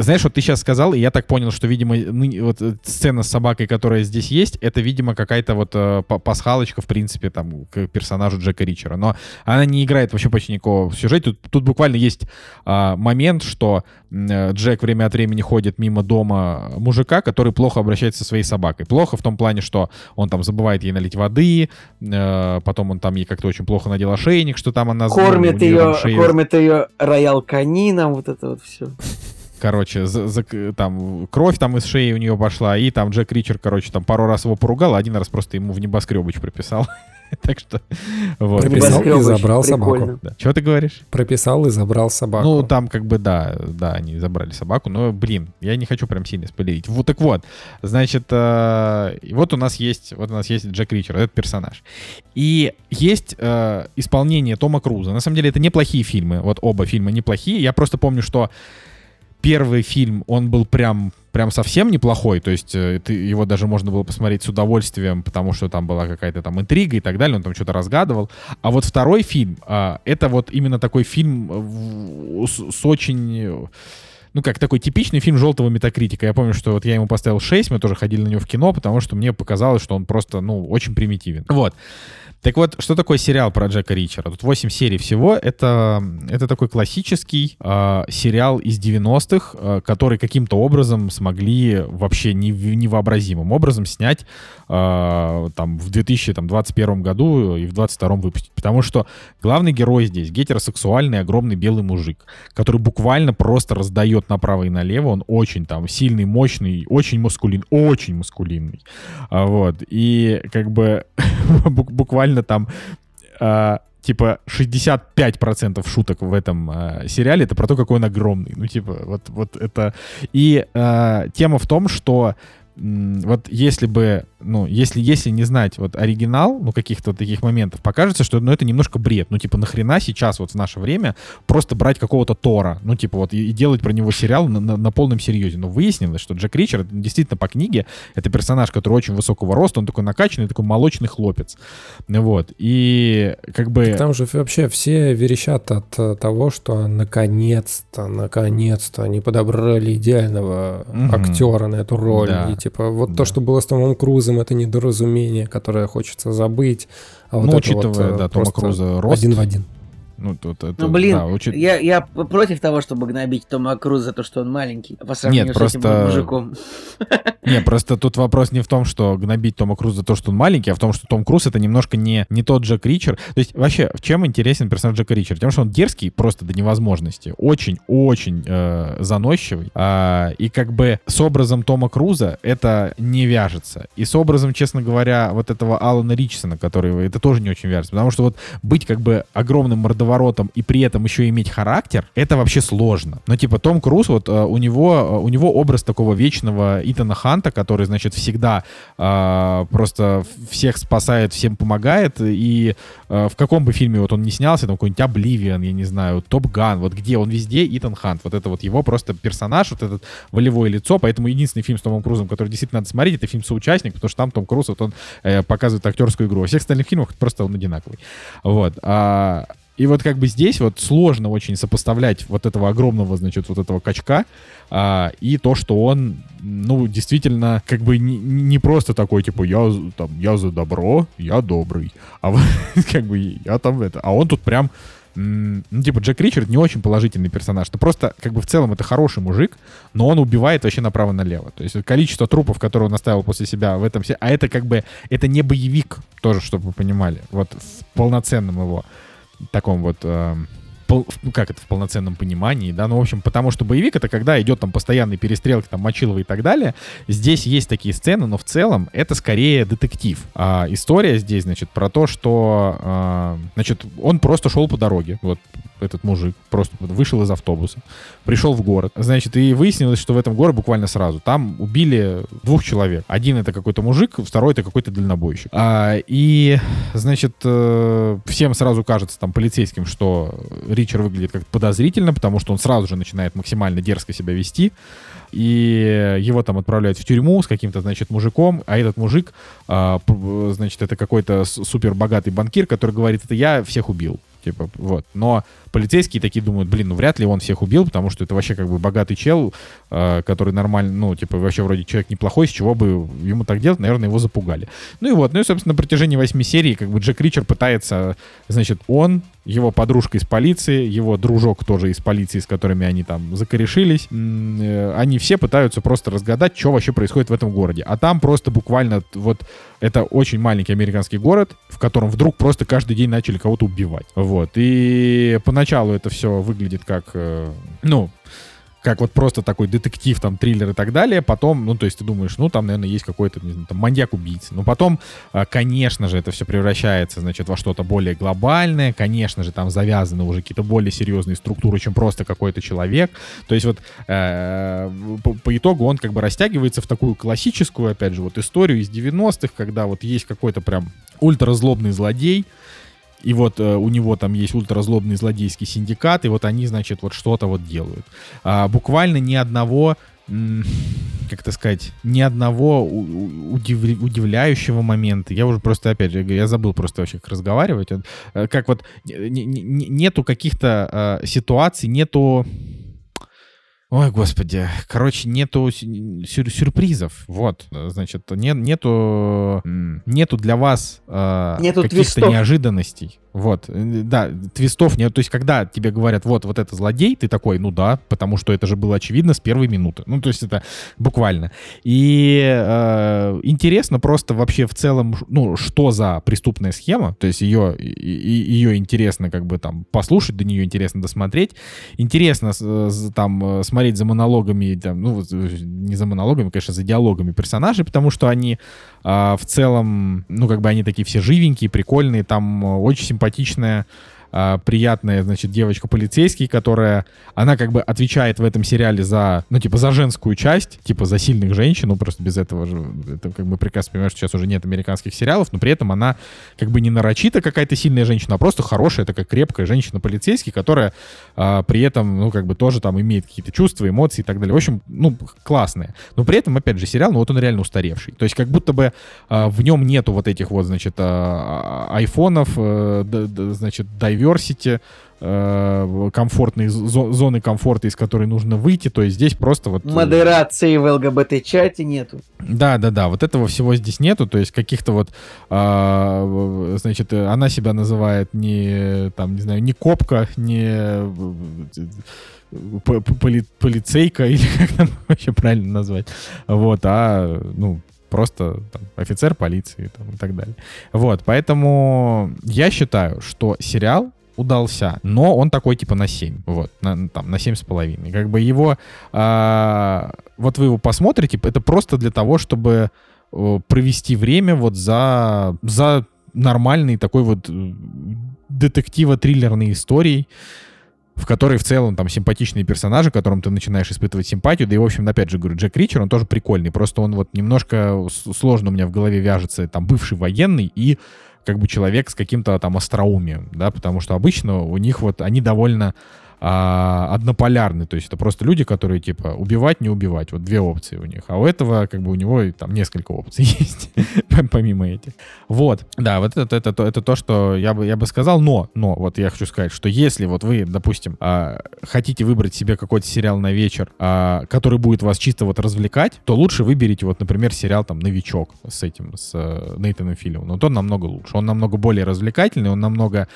A: э, знаешь, вот ты сейчас сказал, и я так понял, что, видимо, ны- вот э, сцена с собакой, которая здесь есть, это, видимо, какая-то вот э, па- пасхалочка, в принципе, там, к персонажу Джека Ричера. Но она не играет вообще почти никакого в сюжете. Тут, тут буквально есть а, момент, что э, Джек время от времени ходит мимо дома мужика, который плохо обращается со своей собакой. Плохо в том плане, что он там забывает ей налить воды, э, потом он там ей как-то очень плохо надел ошейник, что там она... ну,
C: Кормит
A: у неё
C: ее, кормит ее роял канином, вот это вот все.
A: Короче, за- за- там кровь там из шеи у нее пошла, и там Джек Ричер, короче, там пару раз его поругал, а один раз просто ему в небоскребыч прописал. Так что, вот.
B: Прописал и забрал собаку.
A: Да. Чего ты говоришь?
B: Прописал и забрал собаку.
A: Ну, там как бы, да, да, они забрали собаку, но, блин, я не хочу прям сильно спойлерить. Вот так вот, значит, э, вот у нас есть, вот у нас есть Джек Ричер, этот персонаж. И есть э, исполнение Тома Круза. На самом деле это неплохие фильмы, вот оба фильма неплохие. Я просто помню, что первый фильм, он был прям прям совсем неплохой, то есть э, ты, его даже можно было посмотреть с удовольствием, потому что там была какая-то там интрига и так далее, он там что-то разгадывал. А вот второй фильм, э, это вот именно такой фильм в, с, с очень ну, как такой типичный фильм желтого метакритика. Я помню, что вот я ему поставил 6, мы тоже ходили на него в кино, потому что мне показалось, что он просто, ну, очень примитивен. Вот. Так вот, что такое сериал про Джека Ричера? Тут 8 серий всего. Это, это такой классический э, сериал из 90-х, э, который каким-то образом смогли вообще невообразимым образом снять э, там, в 2021 году и в 2022 выпустить. Потому что главный герой здесь гетеросексуальный огромный белый мужик, который буквально просто раздает направо и налево. Он очень там сильный, мощный, очень маскулин, очень маскулинный. А, вот. И как бы буквально буквально там э, типа 65% шуток в этом э, сериале это про то, какой он огромный. Ну, типа, вот, вот это... И э, тема в том, что вот если бы, ну, если, если не знать вот оригинал, ну, каких-то таких моментов, покажется, что, ну, это немножко бред. Ну, типа, нахрена сейчас вот в наше время просто брать какого-то Тора, ну, типа, вот, и, и делать про него сериал на, на, на полном серьезе. Но выяснилось, что Джек Ричард действительно по книге это персонаж, который очень высокого роста, он такой накачанный, такой молочный хлопец. Вот. И как бы...
B: Там же вообще все верещат от э, того, что наконец-то, наконец-то они подобрали идеального угу. актера на эту роль. Да. И, типа, вот да. то, что было с Томом Крузом, это недоразумение, которое хочется забыть. А вот
A: ну, учитывая, вот, да, Тома Круза рост.
B: Один в один.
C: Ну, тут это, ну блин, да, учит... я, я против того, чтобы гнобить Тома Круза за то, что он маленький, по сравнению Нет,
A: просто...
C: с этим мужиком.
A: Не, просто тут вопрос не в том, что гнобить Тома Круза за то, что он маленький, а в том, что Том Круз это немножко не, не тот Джек Ричер. То есть вообще, в чем интересен персонаж Джека Ричер? Тем, что он дерзкий просто до невозможности. Очень-очень э, заносчивый. Э, и как бы с образом Тома Круза это не вяжется. И с образом, честно говоря, вот этого Алана Ричсона, который это тоже не очень вяжется. Потому что вот быть как бы огромным мордоворотом поворотом и при этом еще иметь характер, это вообще сложно. Но типа Том Круз, вот э, у него, э, у него образ такого вечного Итана Ханта, который, значит, всегда э, просто всех спасает, всем помогает, и э, в каком бы фильме вот он не снялся, там какой-нибудь Обливион, я не знаю, Топ Ган, вот где он везде Итан Хант, вот это вот его просто персонаж, вот этот волевое лицо, поэтому единственный фильм с Томом Крузом, который действительно надо смотреть, это фильм «Соучастник», потому что там Том Круз, вот он э, показывает актерскую игру. Во всех остальных фильмах просто он одинаковый. Вот. А, и вот как бы здесь вот сложно очень сопоставлять вот этого огромного, значит, вот этого качка а, и то, что он, ну, действительно, как бы не, не просто такой, типа, я там, я за добро, я добрый, а как бы я там это, а он тут прям ну, типа, Джек Ричард не очень положительный персонаж. Это просто, как бы, в целом, это хороший мужик, но он убивает вообще направо-налево. То есть количество трупов, которые он оставил после себя в этом все... А это, как бы, это не боевик, тоже, чтобы вы понимали, вот в полноценном его таком вот... Э, ну как это в полноценном понимании, да, ну, в общем, потому что боевик это когда идет там постоянные перестрелки, там, Мочилова и так далее. Здесь есть такие сцены, но в целом это скорее детектив. А, история здесь, значит, про то, что, а, значит, он просто шел по дороге, вот, этот мужик просто вышел из автобуса, пришел в город, значит, и выяснилось, что в этом городе буквально сразу там убили двух человек. Один это какой-то мужик, второй это какой-то дальнобойщик. А, и, значит, э, всем сразу кажется там полицейским, что Ричард выглядит как подозрительно, потому что он сразу же начинает максимально дерзко себя вести. И его там отправляют в тюрьму с каким-то, значит, мужиком, а этот мужик, а, значит, это какой-то супер богатый банкир, который говорит, это я всех убил. Типа, вот. Но полицейские такие думают, блин, ну вряд ли он всех убил, потому что это вообще как бы богатый чел, э, который нормально, ну, типа, вообще вроде человек неплохой, с чего бы ему так делать, наверное, его запугали. Ну и вот, ну и, собственно, на протяжении восьми серий, как бы Джек Ричер пытается, значит, он, его подружка из полиции, его дружок тоже из полиции, с которыми они там закорешились, э, они все пытаются просто разгадать, что вообще происходит в этом городе. А там просто буквально вот это очень маленький американский город, в котором вдруг просто каждый день начали кого-то убивать. Вот. И по поначалу это все выглядит как, э, ну, как вот просто такой детектив, там, триллер и так далее. Потом, ну, то есть ты думаешь, ну, там, наверное, есть какой-то, не знаю, там, маньяк-убийца. Но потом, э, конечно же, это все превращается, значит, во что-то более глобальное. Конечно же, там завязаны уже какие-то более серьезные структуры, чем просто какой-то человек. То есть вот э, по, по итогу он как бы растягивается в такую классическую, опять же, вот историю из 90-х, когда вот есть какой-то прям ультразлобный злодей, и вот э, у него там есть ультразлобный злодейский синдикат, и вот они, значит, вот что-то вот делают. А, буквально ни одного как это сказать, ни одного удив... удивляющего момента. Я уже просто, опять же, я забыл просто вообще как разговаривать. Э, как вот нету каких-то э, ситуаций, нету Ой, господи. Короче, нету сюр сюрпризов. Вот, значит, нет, нету, нету для вас э, каких-то неожиданностей. Вот, э, да, твистов нет. То есть, когда тебе говорят, вот, вот это злодей, ты такой, ну да, потому что это же было очевидно с первой минуты. Ну, то есть, это буквально. И э, интересно просто вообще в целом, ну, что за преступная схема. То есть, ее, ее интересно как бы там послушать, до нее интересно досмотреть. Интересно там смотреть за монологами, там, ну, не за монологами, конечно, за диалогами персонажей, потому что они э, в целом, ну, как бы они такие все живенькие, прикольные, там очень симпатичная а, приятная, значит, девочка-полицейский, которая, она как бы отвечает в этом сериале за, ну, типа, за женскую часть, типа, за сильных женщин, ну, просто без этого же, это как бы прекрасно понимаешь, что сейчас уже нет американских сериалов, но при этом она как бы не нарочито какая-то сильная женщина, а просто хорошая, такая крепкая женщина-полицейский, которая а, при этом, ну, как бы тоже там имеет какие-то чувства, эмоции и так далее. В общем, ну, классная. Но при этом, опять же, сериал, ну, вот он реально устаревший. То есть как будто бы а, в нем нету вот этих вот, значит, а айфонов, а, д, д, значит, diversity, э, комфортной зоны комфорта, из которой нужно выйти, то есть здесь просто вот...
C: Э, Модерации в ЛГБТ-чате нету.
A: Да, да, да, вот этого всего здесь нету, то есть каких-то вот, э, значит, она себя называет не, там, не знаю, не копка, не поли, полицейка, или как там вообще правильно назвать, вот, а, ну, просто там, офицер полиции там, и так далее. Вот, поэтому я считаю, что сериал удался, но он такой типа на 7, вот, на, там, на 7,5. Как бы его, а, вот вы его посмотрите, это просто для того, чтобы провести время вот за, за нормальной такой вот э, детективо-триллерной историей, в которой в целом там симпатичные персонажи, которым ты начинаешь испытывать симпатию. Да и, в общем, опять же говорю, Джек Ричер, он тоже прикольный. Просто он вот немножко сложно у меня в голове вяжется, там, бывший военный и как бы человек с каким-то там остроумием, да, потому что обычно у них вот они довольно а, однополярны, то есть это просто люди, которые типа убивать, не убивать, вот две опции у них, а у этого как бы у него там несколько опций есть, помимо этих. Вот, да, вот это, это, это, то, что я бы, я бы сказал, но, но, вот я хочу сказать, что если вот вы, допустим, а, хотите выбрать себе какой-то сериал на вечер, а, который будет вас чисто вот развлекать, то лучше выберите вот, например, сериал там «Новичок» с этим, с э, Нейтаном Филлином, но он намного лучше, он намного более развлекательный, он намного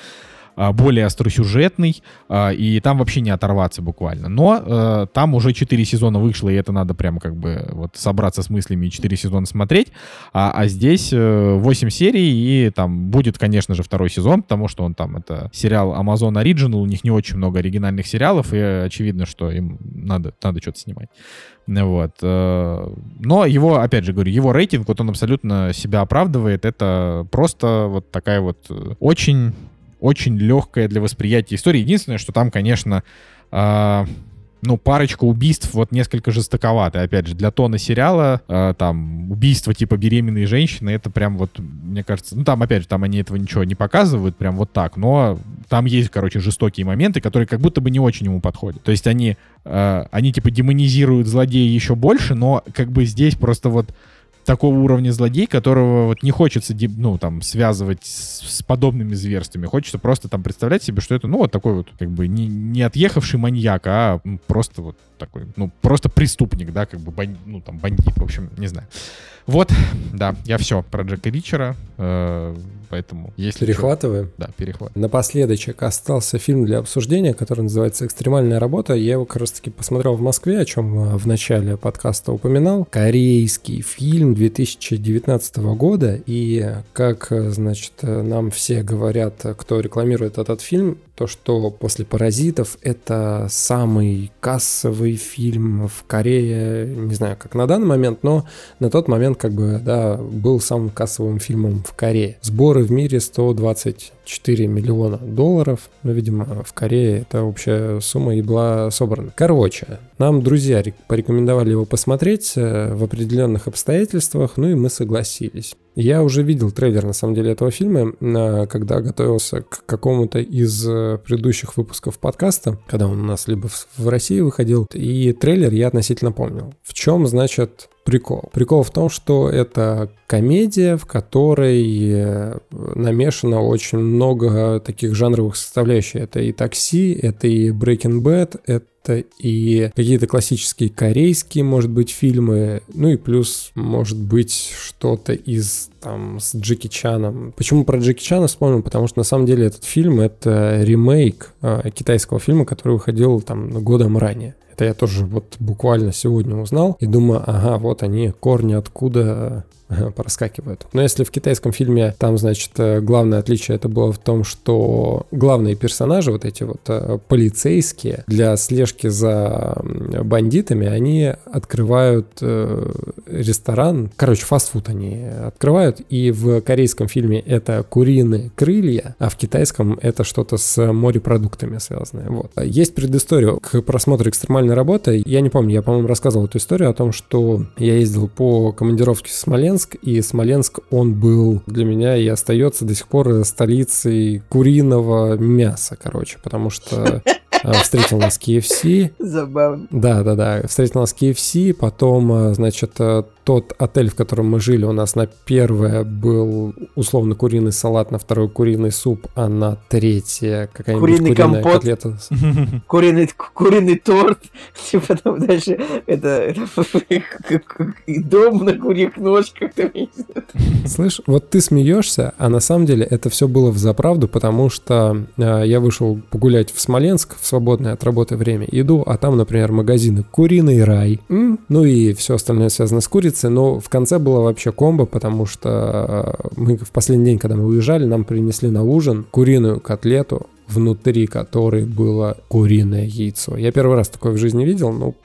A: более остросюжетный, а, и там вообще не оторваться буквально. Но э, там уже 4 сезона вышло, и это надо прямо как бы вот собраться с мыслями и 4 сезона смотреть. А, а здесь 8 э, серий, и там будет, конечно же, второй сезон, потому что он там, это сериал Amazon Original, у них не очень много оригинальных сериалов, и очевидно, что им надо, надо что-то снимать. Вот. Э, но его, опять же говорю, его рейтинг, вот он абсолютно себя оправдывает. Это просто вот такая вот очень очень легкая для восприятия история. Единственное, что там, конечно, э, ну, парочка убийств вот несколько жестоковато. Опять же, для тона сериала э, там убийство типа беременной женщины, это прям вот, мне кажется, ну там, опять же, там они этого ничего не показывают, прям вот так, но там есть, короче, жестокие моменты, которые как будто бы не очень ему подходят. То есть они, э, они типа демонизируют злодея еще больше, но как бы здесь просто вот такого уровня злодей, которого вот не хочется, ну, там, связывать с, с подобными зверствами. Хочется просто там представлять себе, что это, ну, вот такой вот, как бы, не, не отъехавший маньяк, а просто вот такой, ну, просто преступник, да, как бы, бан, ну, там, бандит, в общем, не знаю. Вот, да, я все про Джека Ричера, э, поэтому если...
B: Перехватываем?
A: Да, перехват.
B: Напоследочек остался фильм для обсуждения, который называется «Экстремальная работа». Я его как раз-таки посмотрел в Москве, о чем э, в начале подкаста упоминал. Корейский фильм 2019 года, и как, э, значит, э, нам все говорят, кто рекламирует этот фильм, то, что после «Паразитов» это самый кассовый фильм в Корее, не знаю, как на данный момент, но на тот момент как бы, да, был самым кассовым фильмом в Корее. Сборы в мире 124 миллиона долларов, но, видимо, в Корее эта общая сумма и была собрана. Короче, нам друзья порекомендовали его посмотреть э, в определенных обстоятельствах, ну и мы согласились. Я уже видел трейлер, на самом деле, этого фильма, когда готовился к какому-то из э, предыдущих выпусков подкаста, когда он у нас либо в России выходил, и трейлер я относительно помнил. В чем, значит, прикол? Прикол в том, что это комедия, в которой э, намешано очень много таких жанровых составляющих. Это и такси, это и Breaking Bad, это это и какие-то классические корейские, может быть, фильмы, ну и плюс, может быть, что-то из там с Джеки Чаном. Почему про Джеки Чана вспомнил? Потому что на самом деле этот фильм — это ремейк э, китайского фильма, который выходил там годом ранее. Это я тоже вот буквально сегодня узнал и думаю, ага, вот они, корни откуда проскакивают. Но если в китайском фильме там, значит, э, главное отличие это было в том, что главные персонажи, вот эти вот э, полицейские, для слежки за бандитами, они открывают э, ресторан, короче, фастфуд они открывают, и в корейском фильме это куриные крылья, а в китайском это что-то с морепродуктами связанное. Вот. Есть предыстория к просмотру экстремальной работы. Я не помню, я, по-моему, рассказывал эту историю о том, что я ездил по командировке в Смоленск, Смоленск, и Смоленск, он был для меня и остается до сих пор столицей куриного мяса, короче, потому что э, встретил нас KFC.
C: Забавно.
B: Да, да, да. Встретил нас KFC, потом, э, значит, э, тот отель, в котором мы жили, у нас на первое был условно куриный салат, на второй куриный суп, а на третье какая-нибудь
C: Куриный
B: куриная
C: компот.
B: котлета.
C: Куриный, куриный торт. И потом дальше это, это дом на курьих ножках.
B: Слышь, вот ты смеешься, а на самом деле это все было в заправду, потому что э, я вышел погулять в Смоленск в свободное от работы время, иду, а там, например, магазины «Куриный рай», ну и все остальное связано с курицей, но в конце было вообще комбо, потому что э, мы в последний день, когда мы уезжали, нам принесли на ужин куриную котлету, внутри которой было куриное яйцо. Я первый раз такое в жизни видел, ну,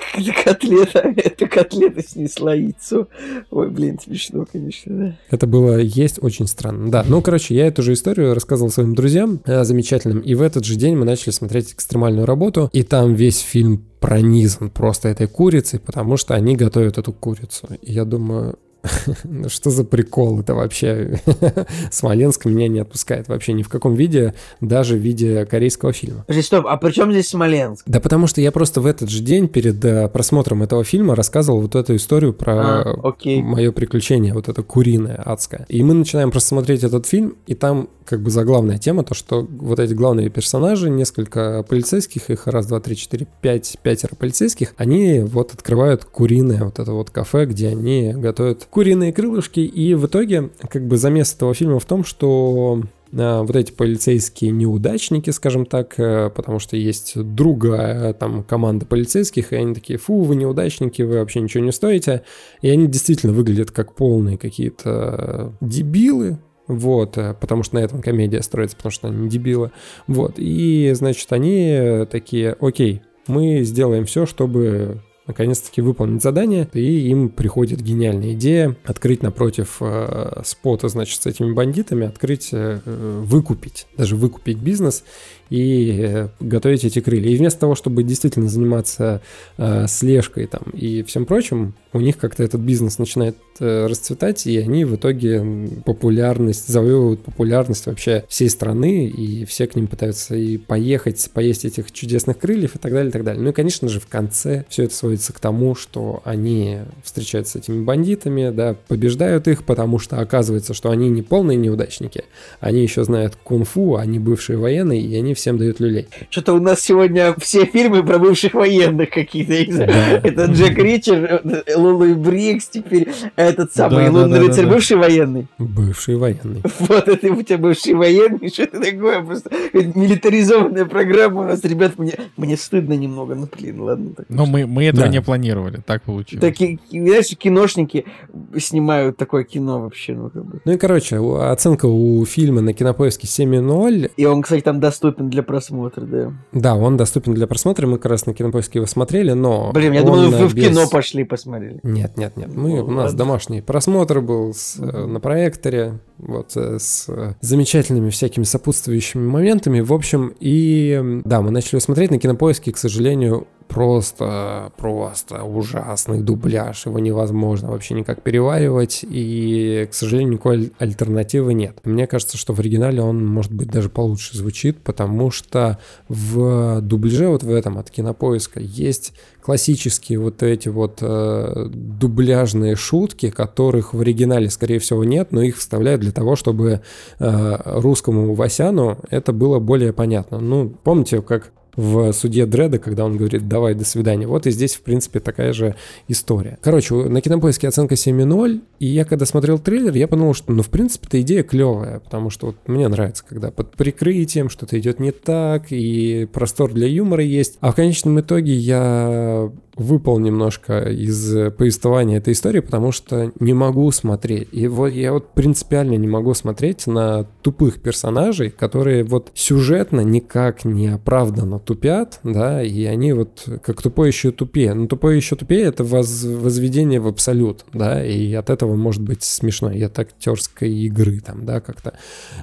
C: Котлета, это котлета снесла яйцо. Ой, блин, смешно, конечно, да.
B: Это было есть очень странно. Да, ну, короче, я эту же историю рассказывал своим друзьям э, замечательным, и в этот же день мы начали смотреть экстремальную работу, и там весь фильм пронизан просто этой курицей, потому что они готовят эту курицу. И я думаю, что за прикол это вообще? Смоленск меня не отпускает вообще ни в каком виде, даже в виде корейского фильма.
C: Подожди, стоп, а при чем здесь Смоленск?
B: Да потому что я просто в этот же день перед э, просмотром этого фильма рассказывал вот эту историю про
C: А, окей.
B: мое приключение, вот это куриное адское. И мы начинаем просто смотреть этот фильм, и там как бы заглавная тема, то, что вот эти главные персонажи, несколько полицейских, их раз, два, три, четыре, пять, пятеро полицейских, они вот открывают куриное вот это вот кафе, где они готовят куриные крылышки, и в итоге как бы замес этого фильма в том, что а, вот эти полицейские неудачники, скажем так, э, потому что есть другая там команда полицейских, и они такие, фу, вы неудачники, вы вообще ничего не стоите. И они действительно выглядят как полные какие-то дебилы, вот, э, потому что на этом комедия строится, потому что они дебилы. Вот, и, значит, они такие, окей, мы сделаем все, чтобы наконец-таки выполнить задание, и им приходит гениальная идея открыть напротив э, спота, значит, с этими бандитами, открыть, э, выкупить, даже выкупить бизнес и э, готовить эти крылья. И вместо того, чтобы действительно заниматься э, слежкой там и всем прочим, у них как-то этот бизнес начинает э, расцветать, и они в итоге популярность, завоевывают популярность вообще всей страны, и все к ним пытаются и поехать, поесть этих чудесных крыльев и так далее, и так далее. Ну и, конечно же, в конце все это сводится к тому, что они встречаются с этими бандитами, да, побеждают их, потому что оказывается, что они не полные неудачники, они еще знают кунг-фу, они бывшие военные, и они всем дают люлей.
C: Что-то у нас сегодня все фильмы про бывших военных какие-то. Это Джек Ричард, Лулу и Брикс, теперь этот самый лунный
A: да,
C: рыцарь,
A: да, да.
C: бывший военный.
B: Бывший военный.
C: Вот это у тебя бывший военный, что это такое? Просто милитаризованная программа у нас, ребят, мне, мне стыдно немного, ну блин, ладно. Так,
A: Но мы, мы этого
B: Да.
A: не планировали, так получилось.
C: Такие, знаешь, киношники снимают такое кино вообще, ну как бы.
B: Ну и, короче, оценка у фильма на кинопоиске 7.0.
C: И он, кстати, там доступен для просмотра, да.
B: Да, он доступен для просмотра, мы как раз на кинопоиске его смотрели, но...
C: Блин, я думал, вы в
B: без-
C: кино пошли посмотрели.
B: Нет, нет, нет. Мы,
C: Ну,
B: у нас
C: ладно.
B: домашний просмотр был с, э, на проекторе, вот, э, с э, замечательными всякими сопутствующими моментами. В общем, и да, мы начали смотреть на кинопоиске, к сожалению, просто, просто ужасный дубляж, его невозможно вообще никак переваривать, и, к сожалению, никакой альтернативы нет. Мне кажется, что в оригинале он, может быть, даже получше звучит, потому что в дубляже вот в этом от Кинопоиска есть классические вот эти вот э, дубляжные шутки, которых в оригинале, скорее всего, нет, но их вставляют для того, чтобы э, русскому Васяну это было более понятно. Ну, помните, как в суде Дреда, когда он говорит «давай, до свидания». Вот и здесь, в принципе, такая же история. Короче, на Кинопоиске оценка 7,0, и я когда смотрел трейлер, я подумал, что, ну, в принципе-то идея клевая, потому что вот мне нравится, когда под прикрытием что-то идет не так, и простор для юмора есть. А в конечном итоге я выпал немножко из повествования этой истории, потому что не могу смотреть. И вот я вот принципиально не могу смотреть на тупых персонажей, которые вот сюжетно никак не оправданно тупят, да, и они вот как тупой еще тупее. Но тупой еще тупее это воз, возведение в абсолют, да, и от этого может быть смешно, и от актерской игры там, да, как-то.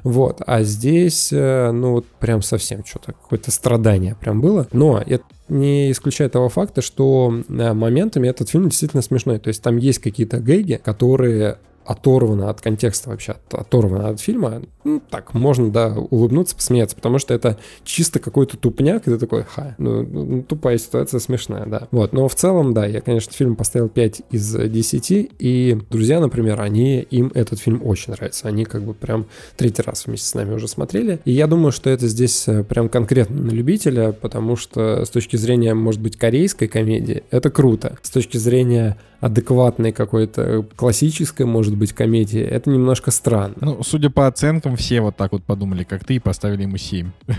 B: Вот, а здесь, э, ну вот прям совсем что-то, какое-то страдание прям было. Но это не исключает того факта, что э, моментами этот фильм действительно смешной. То есть там есть какие-то гэги, которые оторвано от контекста вообще, оторвано от фильма, ну, так, можно, да, улыбнуться, посмеяться, потому что это чисто какой-то тупняк, и ты такой, ха, ну, ну, тупая ситуация, смешная, да. Вот, но в целом, да, я, конечно, фильм поставил 5 из 10, и друзья, например, они, им этот фильм очень нравится, они как бы прям третий раз вместе с нами уже смотрели, и я думаю, что это здесь э, прям конкретно на любителя, потому что с точки зрения, может быть, корейской комедии, это круто, с точки зрения адекватной какой-то классической, может быть, комедии, это немножко странно.
A: Ну, судя по оценкам, все вот так вот подумали, как ты, и поставили ему 7.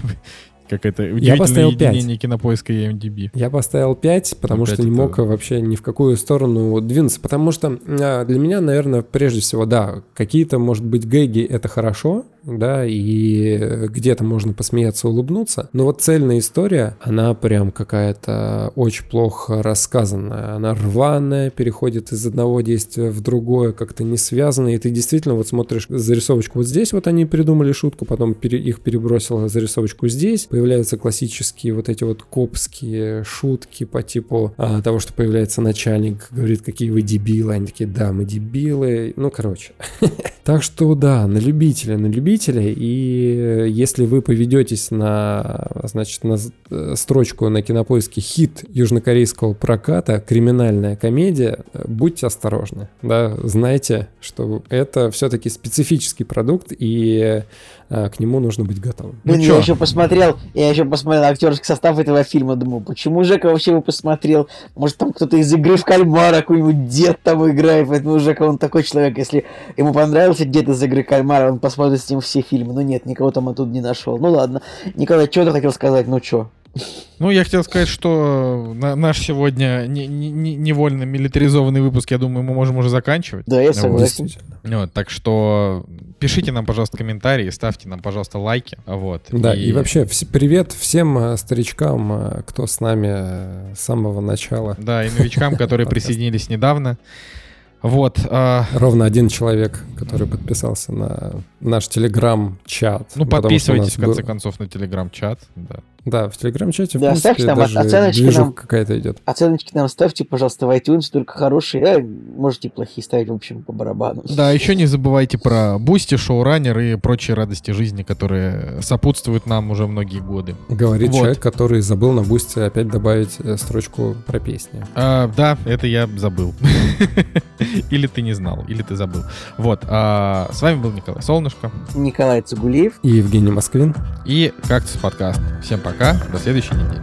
A: Как это
B: я поставил 5.
A: кинопоиска и MDB.
B: Я поставил 5, потому 5 что не мог вообще ни в какую сторону двинуться. Потому что а, для меня, наверное, прежде всего, да, какие-то, может быть, гэги — это хорошо, да, и где-то можно посмеяться, улыбнуться. Но вот цельная история, она прям какая-то очень плохо рассказанная. Она рваная, переходит из одного действия в другое, как-то не связано. И ты действительно вот смотришь зарисовочку вот здесь, вот они придумали шутку, потом пере, их перебросила зарисовочку здесь. Появляются классические вот эти вот копские шутки по типу а, того, что появляется начальник, говорит, какие вы дебилы. Они такие, да, мы дебилы. Ну, короче. Так что да, на любителя, на любителя зрителя, и если вы поведетесь на, значит, на строчку на кинопоиске хит южнокорейского проката, криминальная комедия, будьте осторожны, да, знайте, что это все-таки специфический продукт, и а, к нему нужно быть готовым.
C: Блин, ну, я еще посмотрел, я еще посмотрел актерский состав этого фильма, думаю, почему Жека вообще его посмотрел? Может, там кто-то из игры в кальмара, какой-нибудь дед там играет, поэтому Жека, он такой человек, если ему понравился дед из игры кальмара, он посмотрит с ним все фильмы. Ну нет, никого там оттуда не нашел. Ну ладно. Николай, что ты хотел сказать? Ну что?
A: Ну, я хотел сказать, что на, наш сегодня не, не, не, невольно милитаризованный выпуск, я думаю, мы можем уже заканчивать.
C: Да, я согласен.
A: Вот. вот, так что пишите нам, пожалуйста, комментарии, ставьте нам, пожалуйста, лайки. Вот.
B: Да, и, и вообще вс- привет всем э, старичкам, э, кто с нами э, с самого начала.
A: Да, и новичкам, которые присоединились недавно. Вот.
B: Э... Ровно один человек, который подписался на наш телеграм-чат.
A: Ну, подписывайтесь, в конце был... концов, на телеграм-чат. Да.
B: Да, в телеграм-чате,
C: да, в принципе, там даже
B: оценочки нам, какая-то идет.
C: Оценочки нам ставьте, пожалуйста, в iTunes, только хорошие. А, можете плохие ставить, в общем, по барабану.
A: Да, еще не забывайте про Бусти, Шоураннер и прочие радости жизни, которые сопутствуют нам уже многие годы.
B: Говорит вот. человек, который забыл на Бусти опять добавить э, строчку про песни.
A: А, да, это я забыл. Или ты не знал, или ты забыл. Вот. А, с вами был Николай Солнышко.
C: Николай Цугулиев.
B: И Евгений Москвин.
A: И Кактус подкаст. Всем пока. До следующей недели.